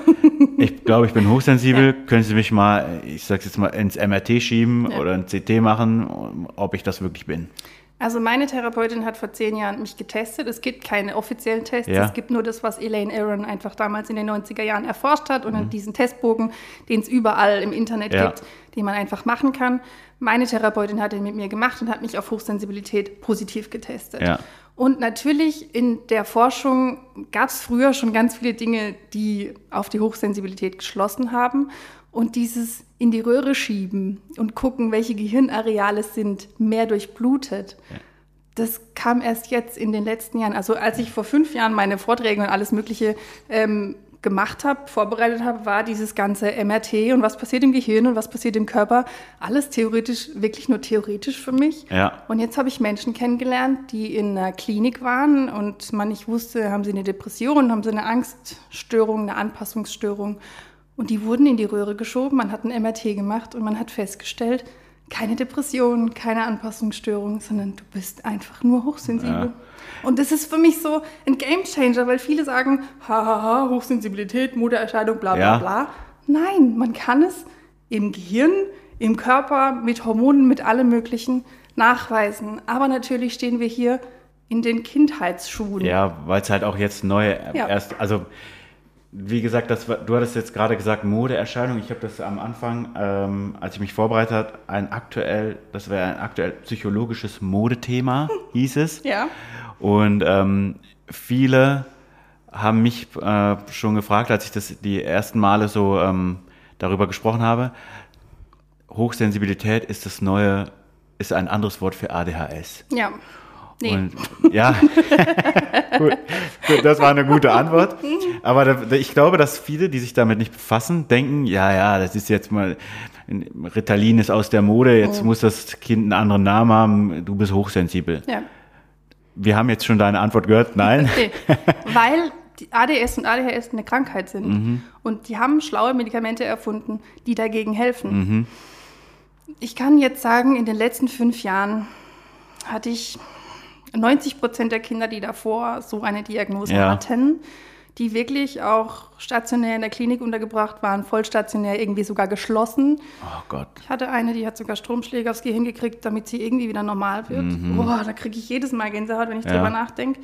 Ich glaube, ich bin hochsensibel. Ja. Können Sie mich mal, ich sage jetzt mal, ins MRT schieben ja. oder ein CT machen, ob ich das wirklich bin? Also meine Therapeutin hat vor zehn Jahren mich getestet. Es gibt keine offiziellen Tests. Ja. Es gibt nur das, was Elaine Aaron einfach damals in den 90er Jahren erforscht hat und mhm. diesen Testbogen, den es überall im Internet ja. gibt, den man einfach machen kann. Meine Therapeutin hat den mit mir gemacht und hat mich auf Hochsensibilität positiv getestet. Ja. Und natürlich in der Forschung gab es früher schon ganz viele Dinge, die auf die Hochsensibilität geschlossen haben. Und dieses in die Röhre schieben und gucken, welche Gehirnareale sind mehr durchblutet. Ja. Das kam erst jetzt in den letzten Jahren. Also als ich vor fünf Jahren meine Vorträge und alles Mögliche ähm, gemacht habe, vorbereitet habe, war dieses ganze MRT und was passiert im Gehirn und was passiert im Körper, alles theoretisch, wirklich nur theoretisch für mich. Ja. Und jetzt habe ich Menschen kennengelernt, die in einer Klinik waren und man nicht wusste, haben sie eine Depression, haben sie eine Angststörung, eine Anpassungsstörung. Und die wurden in die Röhre geschoben, man hat ein MRT gemacht und man hat festgestellt, keine Depression, keine Anpassungsstörung, sondern du bist einfach nur hochsensibel. Ja. Und das ist für mich so ein Gamechanger, weil viele sagen, hahaha, Hochsensibilität, Modeerscheinung, bla bla ja. bla. Nein, man kann es im Gehirn, im Körper, mit Hormonen, mit allem Möglichen nachweisen. Aber natürlich stehen wir hier in den Kindheitsschuhen. Ja, weil es halt auch jetzt neu ja. erst, also wie gesagt, das, du hattest jetzt gerade gesagt Modeerscheinung. Ich habe das am Anfang, ähm, als ich mich vorbereitet habe, ein aktuell, das wäre ein aktuell psychologisches Modethema, hieß es. Ja. Und ähm, viele haben mich äh, schon gefragt, als ich das die ersten Male so ähm, darüber gesprochen habe. Hochsensibilität ist das neue, ist ein anderes Wort für ADHS. Ja. Nee. Und, ja, gut, gut, das war eine gute Antwort. Aber da, ich glaube, dass viele, die sich damit nicht befassen, denken, ja, ja, das ist jetzt mal, Ritalin ist aus der Mode, jetzt oh. muss das Kind einen anderen Namen haben, du bist hochsensibel. Ja. Wir haben jetzt schon deine Antwort gehört, nein. Okay. Weil ADS und ADHS eine Krankheit sind. Mhm. Und die haben schlaue Medikamente erfunden, die dagegen helfen. Mhm. Ich kann jetzt sagen, in den letzten fünf Jahren hatte ich 90 Prozent der Kinder, die davor so eine Diagnose Ja. hatten, die wirklich auch stationär in der Klinik untergebracht waren, vollstationär, irgendwie sogar geschlossen. Oh Gott. Ich hatte eine, die hat sogar Stromschläge aufs Gehirn gekriegt, damit sie irgendwie wieder normal wird. Boah, da kriege ich jedes Mal Gänsehaut, wenn ich Ja. drüber nachdenke.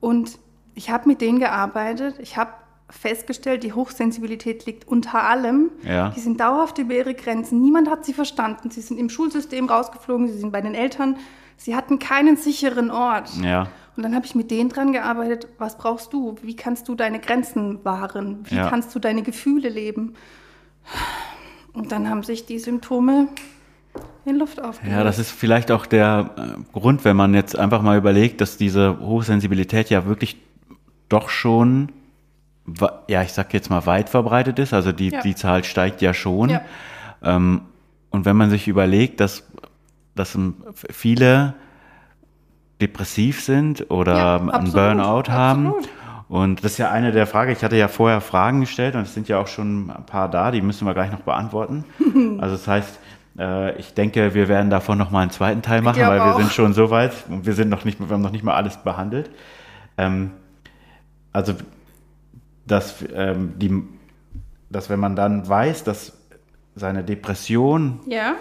Und ich habe mit denen gearbeitet. Ich habe festgestellt, die Hochsensibilität liegt unter allem. Ja. Die sind dauerhaft über ihre Grenzen. Niemand hat sie verstanden. Sie sind im Schulsystem rausgeflogen, sie sind bei den Eltern. Sie hatten keinen sicheren Ort. Ja. Und dann habe ich mit denen dran gearbeitet, was brauchst du? Wie kannst du deine Grenzen wahren? Wie Ja. kannst du deine Gefühle leben? Und dann haben sich die Symptome in Luft aufgelöst. Ja, das ist vielleicht auch der äh, Grund, wenn man jetzt einfach mal überlegt, dass diese Hochsensibilität ja wirklich doch schon, ja, ich sag jetzt mal weit verbreitet ist. Also die, Ja. die Zahl steigt ja schon. Ja. Ähm, und wenn man sich überlegt, dass, dass viele depressiv sind oder Ja, einen absolut, Burnout haben. absolut. Und das ist ja eine der Fragen. Ich hatte ja vorher Fragen gestellt und es sind ja auch schon ein paar da, die müssen wir gleich noch beantworten. also das heißt, äh, ich denke, wir werden davon noch mal einen zweiten Teil machen, weil wir auch. sind schon so weit und wir sind noch nicht, wir haben noch nicht mal alles behandelt. Ähm, also, dass, ähm, die, dass wenn man dann weiß, dass seine Depression Ja,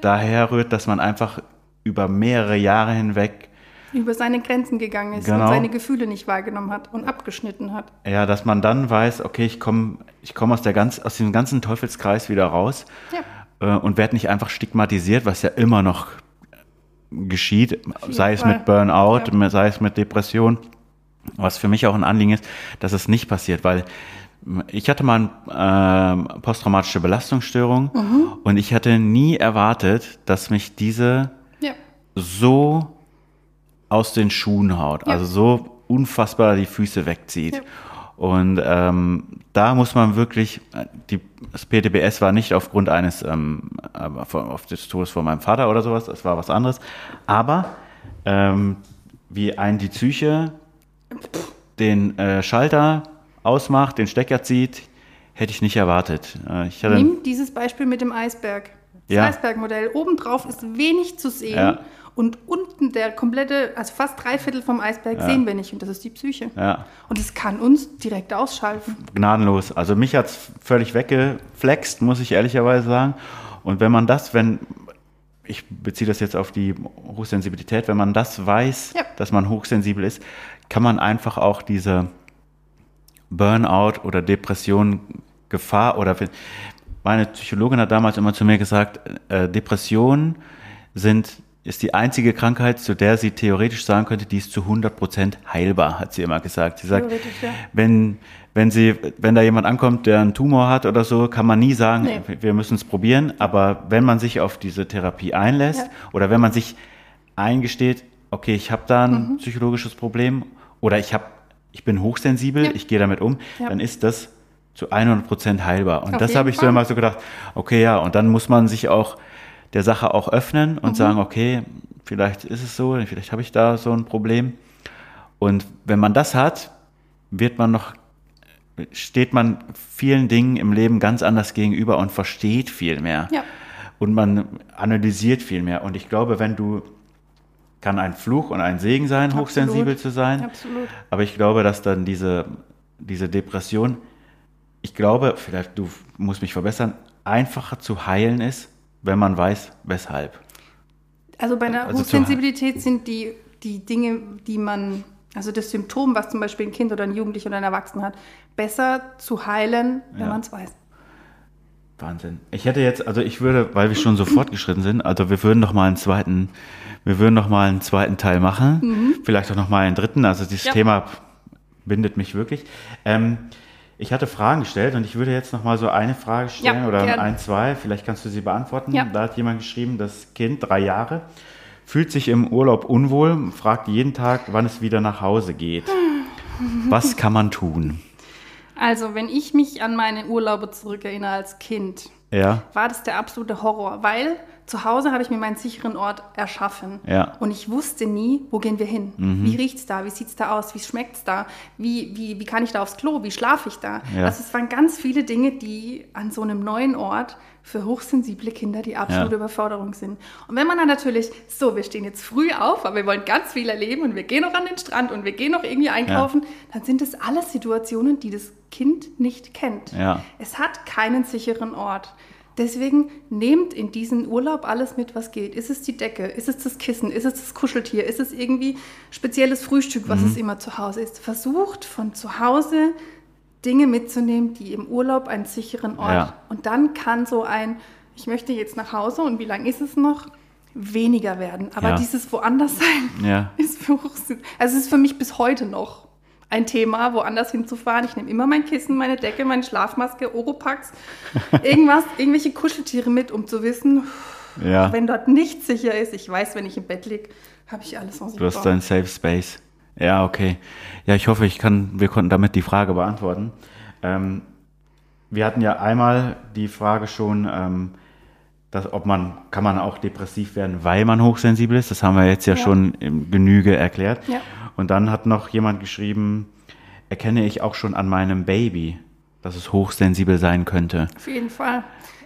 daher rührt, dass man einfach über mehrere Jahre hinweg, über seine Grenzen gegangen ist Genau. und seine Gefühle nicht wahrgenommen hat und abgeschnitten hat. ja, dass man dann weiß, okay, ich komme ich komm aus, der ganz, aus diesem ganzen Teufelskreis wieder raus Ja. äh, und werde nicht einfach stigmatisiert, was ja immer noch geschieht, sei es Fall. mit Burnout, Ja. sei es mit Depression. Was für mich auch ein Anliegen ist, dass es nicht passiert, weil ich hatte mal eine ähm, posttraumatische Belastungsstörung Mhm. und ich hatte nie erwartet, dass mich diese Ja. so aus den Schuhen haut, Ja. also so unfassbar die Füße wegzieht. Ja. Und ähm, da muss man wirklich, äh, die, das PTBS war nicht aufgrund eines, ähm, äh, auf des Todes von meinem Vater oder sowas, das war was anderes. Aber ähm, wie ein die Psyche den äh, Schalter ausmacht, den Stecker zieht, hätte ich nicht erwartet. Äh, ich Nimm dieses Beispiel mit dem Eisberg. Das Ja. Eisbergmodell. Obendrauf ist wenig zu sehen Ja. und unten der komplette, also fast drei Viertel vom Eisberg sehen wir nicht und das ist die Psyche. ja, Und es kann uns direkt ausschalten. gnadenlos. Also mich hat es völlig weggeflext, muss ich ehrlicherweise sagen. Und wenn man das, wenn, ich beziehe das jetzt auf die Hochsensibilität, wenn man das weiß, Ja. dass man hochsensibel ist, kann man einfach auch diese Burnout oder Depression, Gefahr oder meine Psychologin hat damals immer zu mir gesagt, äh, Depressionen sind ist die einzige Krankheit, zu der sie theoretisch sagen könnte, die ist zu 100% heilbar, hat sie immer gesagt. Sie sagt, ja. wenn, wenn, sie, wenn da jemand ankommt, der einen Tumor hat oder so, kann man nie sagen, Nee. wir müssen es probieren. Aber wenn man sich auf diese Therapie einlässt Ja. oder wenn man sich eingesteht, okay, ich habe da ein Mhm. psychologisches Problem oder ich, hab, ich bin hochsensibel, Ja. ich gehe damit um, Ja. dann ist das zu 100% heilbar. Und Auf das habe ich so immer so gedacht, okay, ja, und dann muss man sich auch der Sache auch öffnen Mhm. und sagen, okay, vielleicht ist es so, vielleicht habe ich da so ein Problem. Und wenn man das hat, wird man noch, steht man vielen Dingen im Leben ganz anders gegenüber und versteht viel mehr. Ja. Und man analysiert viel mehr. Und ich glaube, wenn du, kann ein Fluch und ein Segen sein, Absolut. hochsensibel zu sein. Absolut. Aber ich glaube, dass dann diese, diese Depression, ich glaube, vielleicht du musst mich verbessern, einfacher zu heilen ist, wenn man weiß, weshalb. Also bei einer Also Hochsensibilität sind die, die Dinge, die man, also das Symptom, was zum Beispiel ein Kind oder ein Jugendlicher oder ein Erwachsener hat, besser zu heilen, wenn Ja. man es weiß. Wahnsinn. Ich hätte jetzt, also ich würde, weil wir schon so fortgeschritten sind, also wir würden noch mal einen zweiten, wir würden noch mal einen zweiten Teil machen, vielleicht auch noch mal einen dritten. Also dieses Ja. Thema bindet mich wirklich. Ähm, ich hatte Fragen gestellt und ich würde jetzt noch mal so eine Frage stellen Ja, oder gern. ein, zwei. Vielleicht kannst du sie beantworten. Ja. Da hat jemand geschrieben, das Kind, drei Jahre, fühlt sich im Urlaub unwohl, fragt jeden Tag, wann es wieder nach Hause geht. Was kann man tun? Also, wenn ich mich an meine Urlaube zurückerinnere als Kind, Ja, war das der absolute Horror, weil Zu Hause habe ich mir meinen sicheren Ort erschaffen. Ja. Und ich wusste nie, wo gehen wir hin? Wie riecht es da? Wie sieht es da aus? Wie schmeckt es da? Wie, wie, wie kann ich da aufs Klo? Wie schlafe ich da? Ja. Also es waren ganz viele Dinge, die an so einem neuen Ort für hochsensible Kinder die absolute Ja. Überforderung sind. Und wenn man dann natürlich, so, wir stehen jetzt früh auf, aber wir wollen ganz viel erleben und wir gehen noch an den Strand und wir gehen noch irgendwie einkaufen, dann sind das alles Situationen, die das Kind nicht kennt. Ja. Es hat keinen sicheren Ort. Deswegen nehmt in diesen Urlaub alles mit, was geht. Ist es die Decke? Ist es das Kissen? Ist es das Kuscheltier? Ist es irgendwie spezielles Frühstück, was es immer zu Hause ist? Versucht von zu Hause Dinge mitzunehmen, die im Urlaub einen sicheren Ort. Ja. Und dann kann so ein, ich möchte jetzt nach Hause und wie lange ist es noch? Weniger werden. Aber Ja. dieses woanders sein Ja. ist für. Also ist für mich bis heute noch ein Thema, woanders hinzufahren. Ich nehme immer mein Kissen, meine Decke, meine Schlafmaske, Oropax, irgendwas, irgendwelche Kuscheltiere mit, um zu wissen, Ja. wenn dort nichts sicher ist, ich weiß, wenn ich im Bett liege, habe ich alles, ich Du hast deinen Safe Space. Ja, okay. Ja, ich hoffe, ich kann, wir konnten damit die Frage beantworten. Ähm, wir hatten ja einmal die Frage schon, ähm, dass, ob man, kann man auch depressiv werden, weil man hochsensibel ist. Das haben wir jetzt ja, Ja. schon in Genüge erklärt. Ja. Und dann hat noch jemand geschrieben, erkenne ich auch schon an meinem Baby, dass es hochsensibel sein könnte. Auf jeden Fall.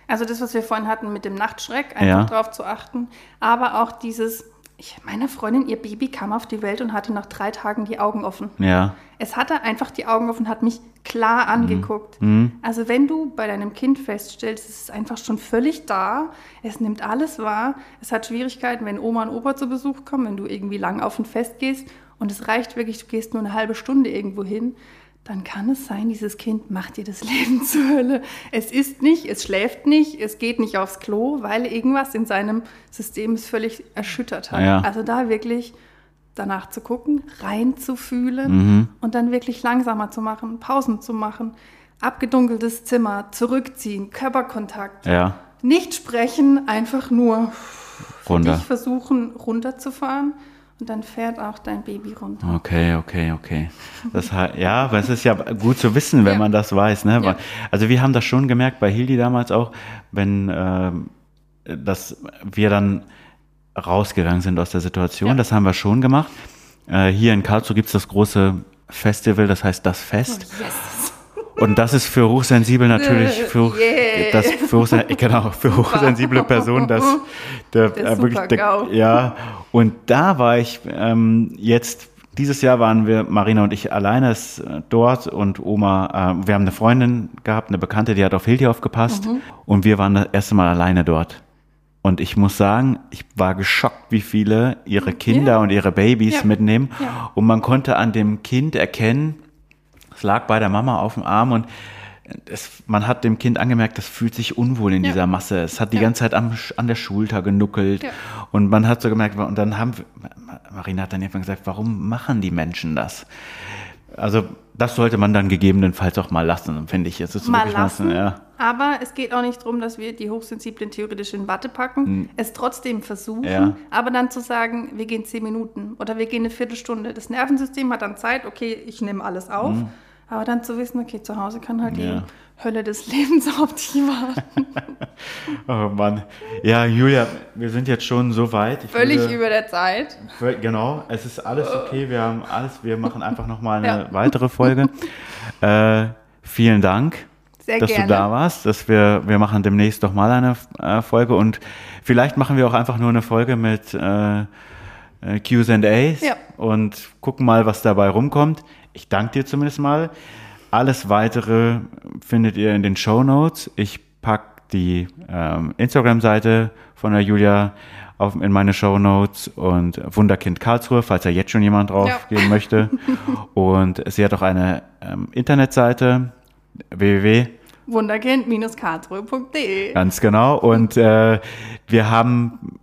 Also das, was wir vorhin hatten mit dem Nachtschreck, einfach Ja. darauf zu achten. Aber auch dieses, ich, meine Freundin, ihr Baby kam auf die Welt und hatte nach drei Tagen die Augen offen. Ja, Es hatte einfach die Augen offen, hat mich klar angeguckt. Also wenn du bei deinem Kind feststellst, es ist einfach schon völlig da, es nimmt alles wahr, es hat Schwierigkeiten, wenn Oma und Opa zu Besuch kommen, wenn du irgendwie lang auf ein Fest gehst und es reicht wirklich, du gehst nur eine halbe Stunde irgendwo hin, dann kann es sein, dieses Kind macht dir das Leben zur Hölle. Es isst nicht, es schläft nicht, es geht nicht aufs Klo, weil irgendwas in seinem System es völlig erschüttert hat. Ja. Also da wirklich danach zu gucken, reinzufühlen Mhm. und dann wirklich langsamer zu machen, Pausen zu machen, abgedunkeltes Zimmer, zurückziehen, Körperkontakt, ja, nicht sprechen, einfach nur runter. dich versuchen runterzufahren und dann fährt auch dein Baby runter. Okay, okay, okay. Das heißt, ja, aber es ist ja gut zu wissen, wenn Ja. man das weiß. Ne? Ja. Also wir haben das schon gemerkt bei Hildi damals auch, wenn ähm, dass wir dann rausgegangen sind aus der Situation. Ja. Das haben wir schon gemacht. Äh, hier in Karlsruhe gibt es das große Festival, das heißt das Fest. Yes. Und das ist für hochsensibel natürlich, für, hoch, Yeah. das für, hochsen, genau, für hochsensible Personen, das der, Der äh, wirklich, Super-GAU. ja. Und da war ich ähm, jetzt, dieses Jahr waren wir, Marina und ich alleine äh, dort und Oma, äh, wir haben eine Freundin gehabt, eine Bekannte, die hat auf Hildi aufgepasst Mhm. und wir waren das erste Mal alleine dort. Und ich muss sagen, ich war geschockt, wie viele ihre Kinder Ja. und ihre Babys Ja. mitnehmen. Ja. Und man konnte an dem Kind erkennen, es lag bei der Mama auf dem Arm und es, man hat dem Kind angemerkt, das fühlt sich unwohl in Ja. dieser Masse. Es hat die Ja. ganze Zeit am, an der Schulter genuckelt. Ja. Und man hat so gemerkt, und dann haben wir, Marina hat dann irgendwann gesagt, warum machen die Menschen das? Also, das sollte man dann gegebenenfalls auch mal lassen, finde ich. Es ist Mal lassen. ja. Aber es geht auch nicht darum, dass wir die Hochsensiblen theoretisch in Watte packen, es trotzdem versuchen, Hm. Ja. aber dann zu sagen, wir gehen zehn Minuten oder wir gehen eine Viertelstunde. Das Nervensystem hat dann Zeit, okay, ich nehme alles auf. Aber dann zu wissen, okay, zu Hause kann halt. Ja. die Hölle des Lebens auf dich warten. Oh Mann. Ja, Julia, wir sind jetzt schon so weit. Ich Völlig würde- über der Zeit. Genau, es ist alles okay. Wir haben alles, wir machen einfach nochmal eine Ja. weitere Folge. äh, vielen Dank, Sehr dass gerne. du da warst. Dass wir, wir machen demnächst doch mal eine äh, Folge und vielleicht machen wir auch einfach nur eine Folge mit äh, äh, Q's&A's Ja. und gucken mal, was dabei rumkommt. Ich danke dir zumindest mal. Alles weitere findet ihr in den Show Notes. Ich pack die ähm, Instagram-Seite von der Julia auf, in meine Show Notes und Wunderkind Karlsruhe, falls da jetzt schon jemand drauf Ja. gehen möchte. und sie hat auch eine ähm, Internetseite www Wunderkind-karlsruhe.de. Ganz genau. Und äh, wir haben,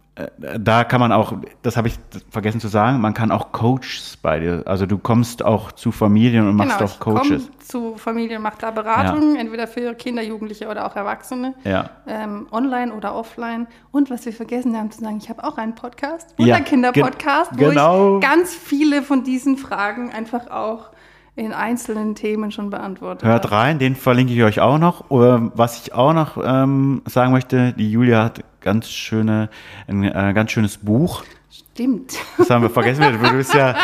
da kann man auch, das habe ich vergessen zu sagen, man kann auch Coaches bei dir. Also du kommst auch zu Familien und machst Genau, auch ich Coaches. komme zu Familien, mache da Beratungen, entweder für Kinder, Jugendliche oder auch Erwachsene. Ja. ähm, online oder offline. Und was wir vergessen haben zu sagen, ich habe auch einen Podcast, Ja, Wunderkinder-Podcast, gen- genau. wo ich ganz viele von diesen Fragen einfach auch in einzelnen Themen schon beantwortet Hört rein, den verlinke ich euch auch noch. Was ich auch noch ähm, sagen möchte, die Julia hat ganz schöne, ein äh, ganz schönes Buch. Stimmt. Das haben wir vergessen. Du bist ja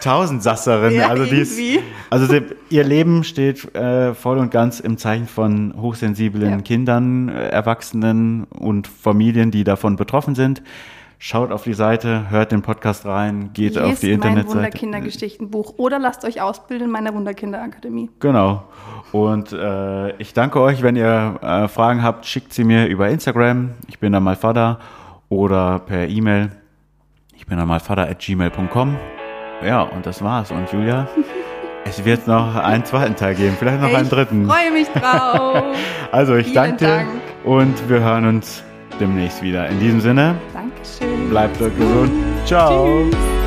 Tausendsasserin. Ja, also, die ist, also sie, ihr Leben steht äh, voll und ganz im Zeichen von hochsensiblen Ja. Kindern, äh, Erwachsenen und Familien, die davon betroffen sind. Schaut auf die Seite, hört den Podcast rein, geht auf die mein Internetseite. Wunderkindergeschichtenbuch. Oder lasst euch ausbilden in meiner Wunderkinderakademie. Genau. Und äh, ich danke euch, wenn ihr äh, Fragen habt, schickt sie mir über Instagram. Ich bin dann mal Vater oder per E-Mail. Ich bin dann mal Vater at gmail.com. Ja, und das war's. Und Julia, es wird noch einen zweiten Teil geben, vielleicht noch einen dritten. Ich freue mich drauf. Also ich Vielen danke dir Dank. und wir hören uns demnächst wieder. In diesem Sinne, Dankeschön. Bleibt gesund. Ciao. Tschüss.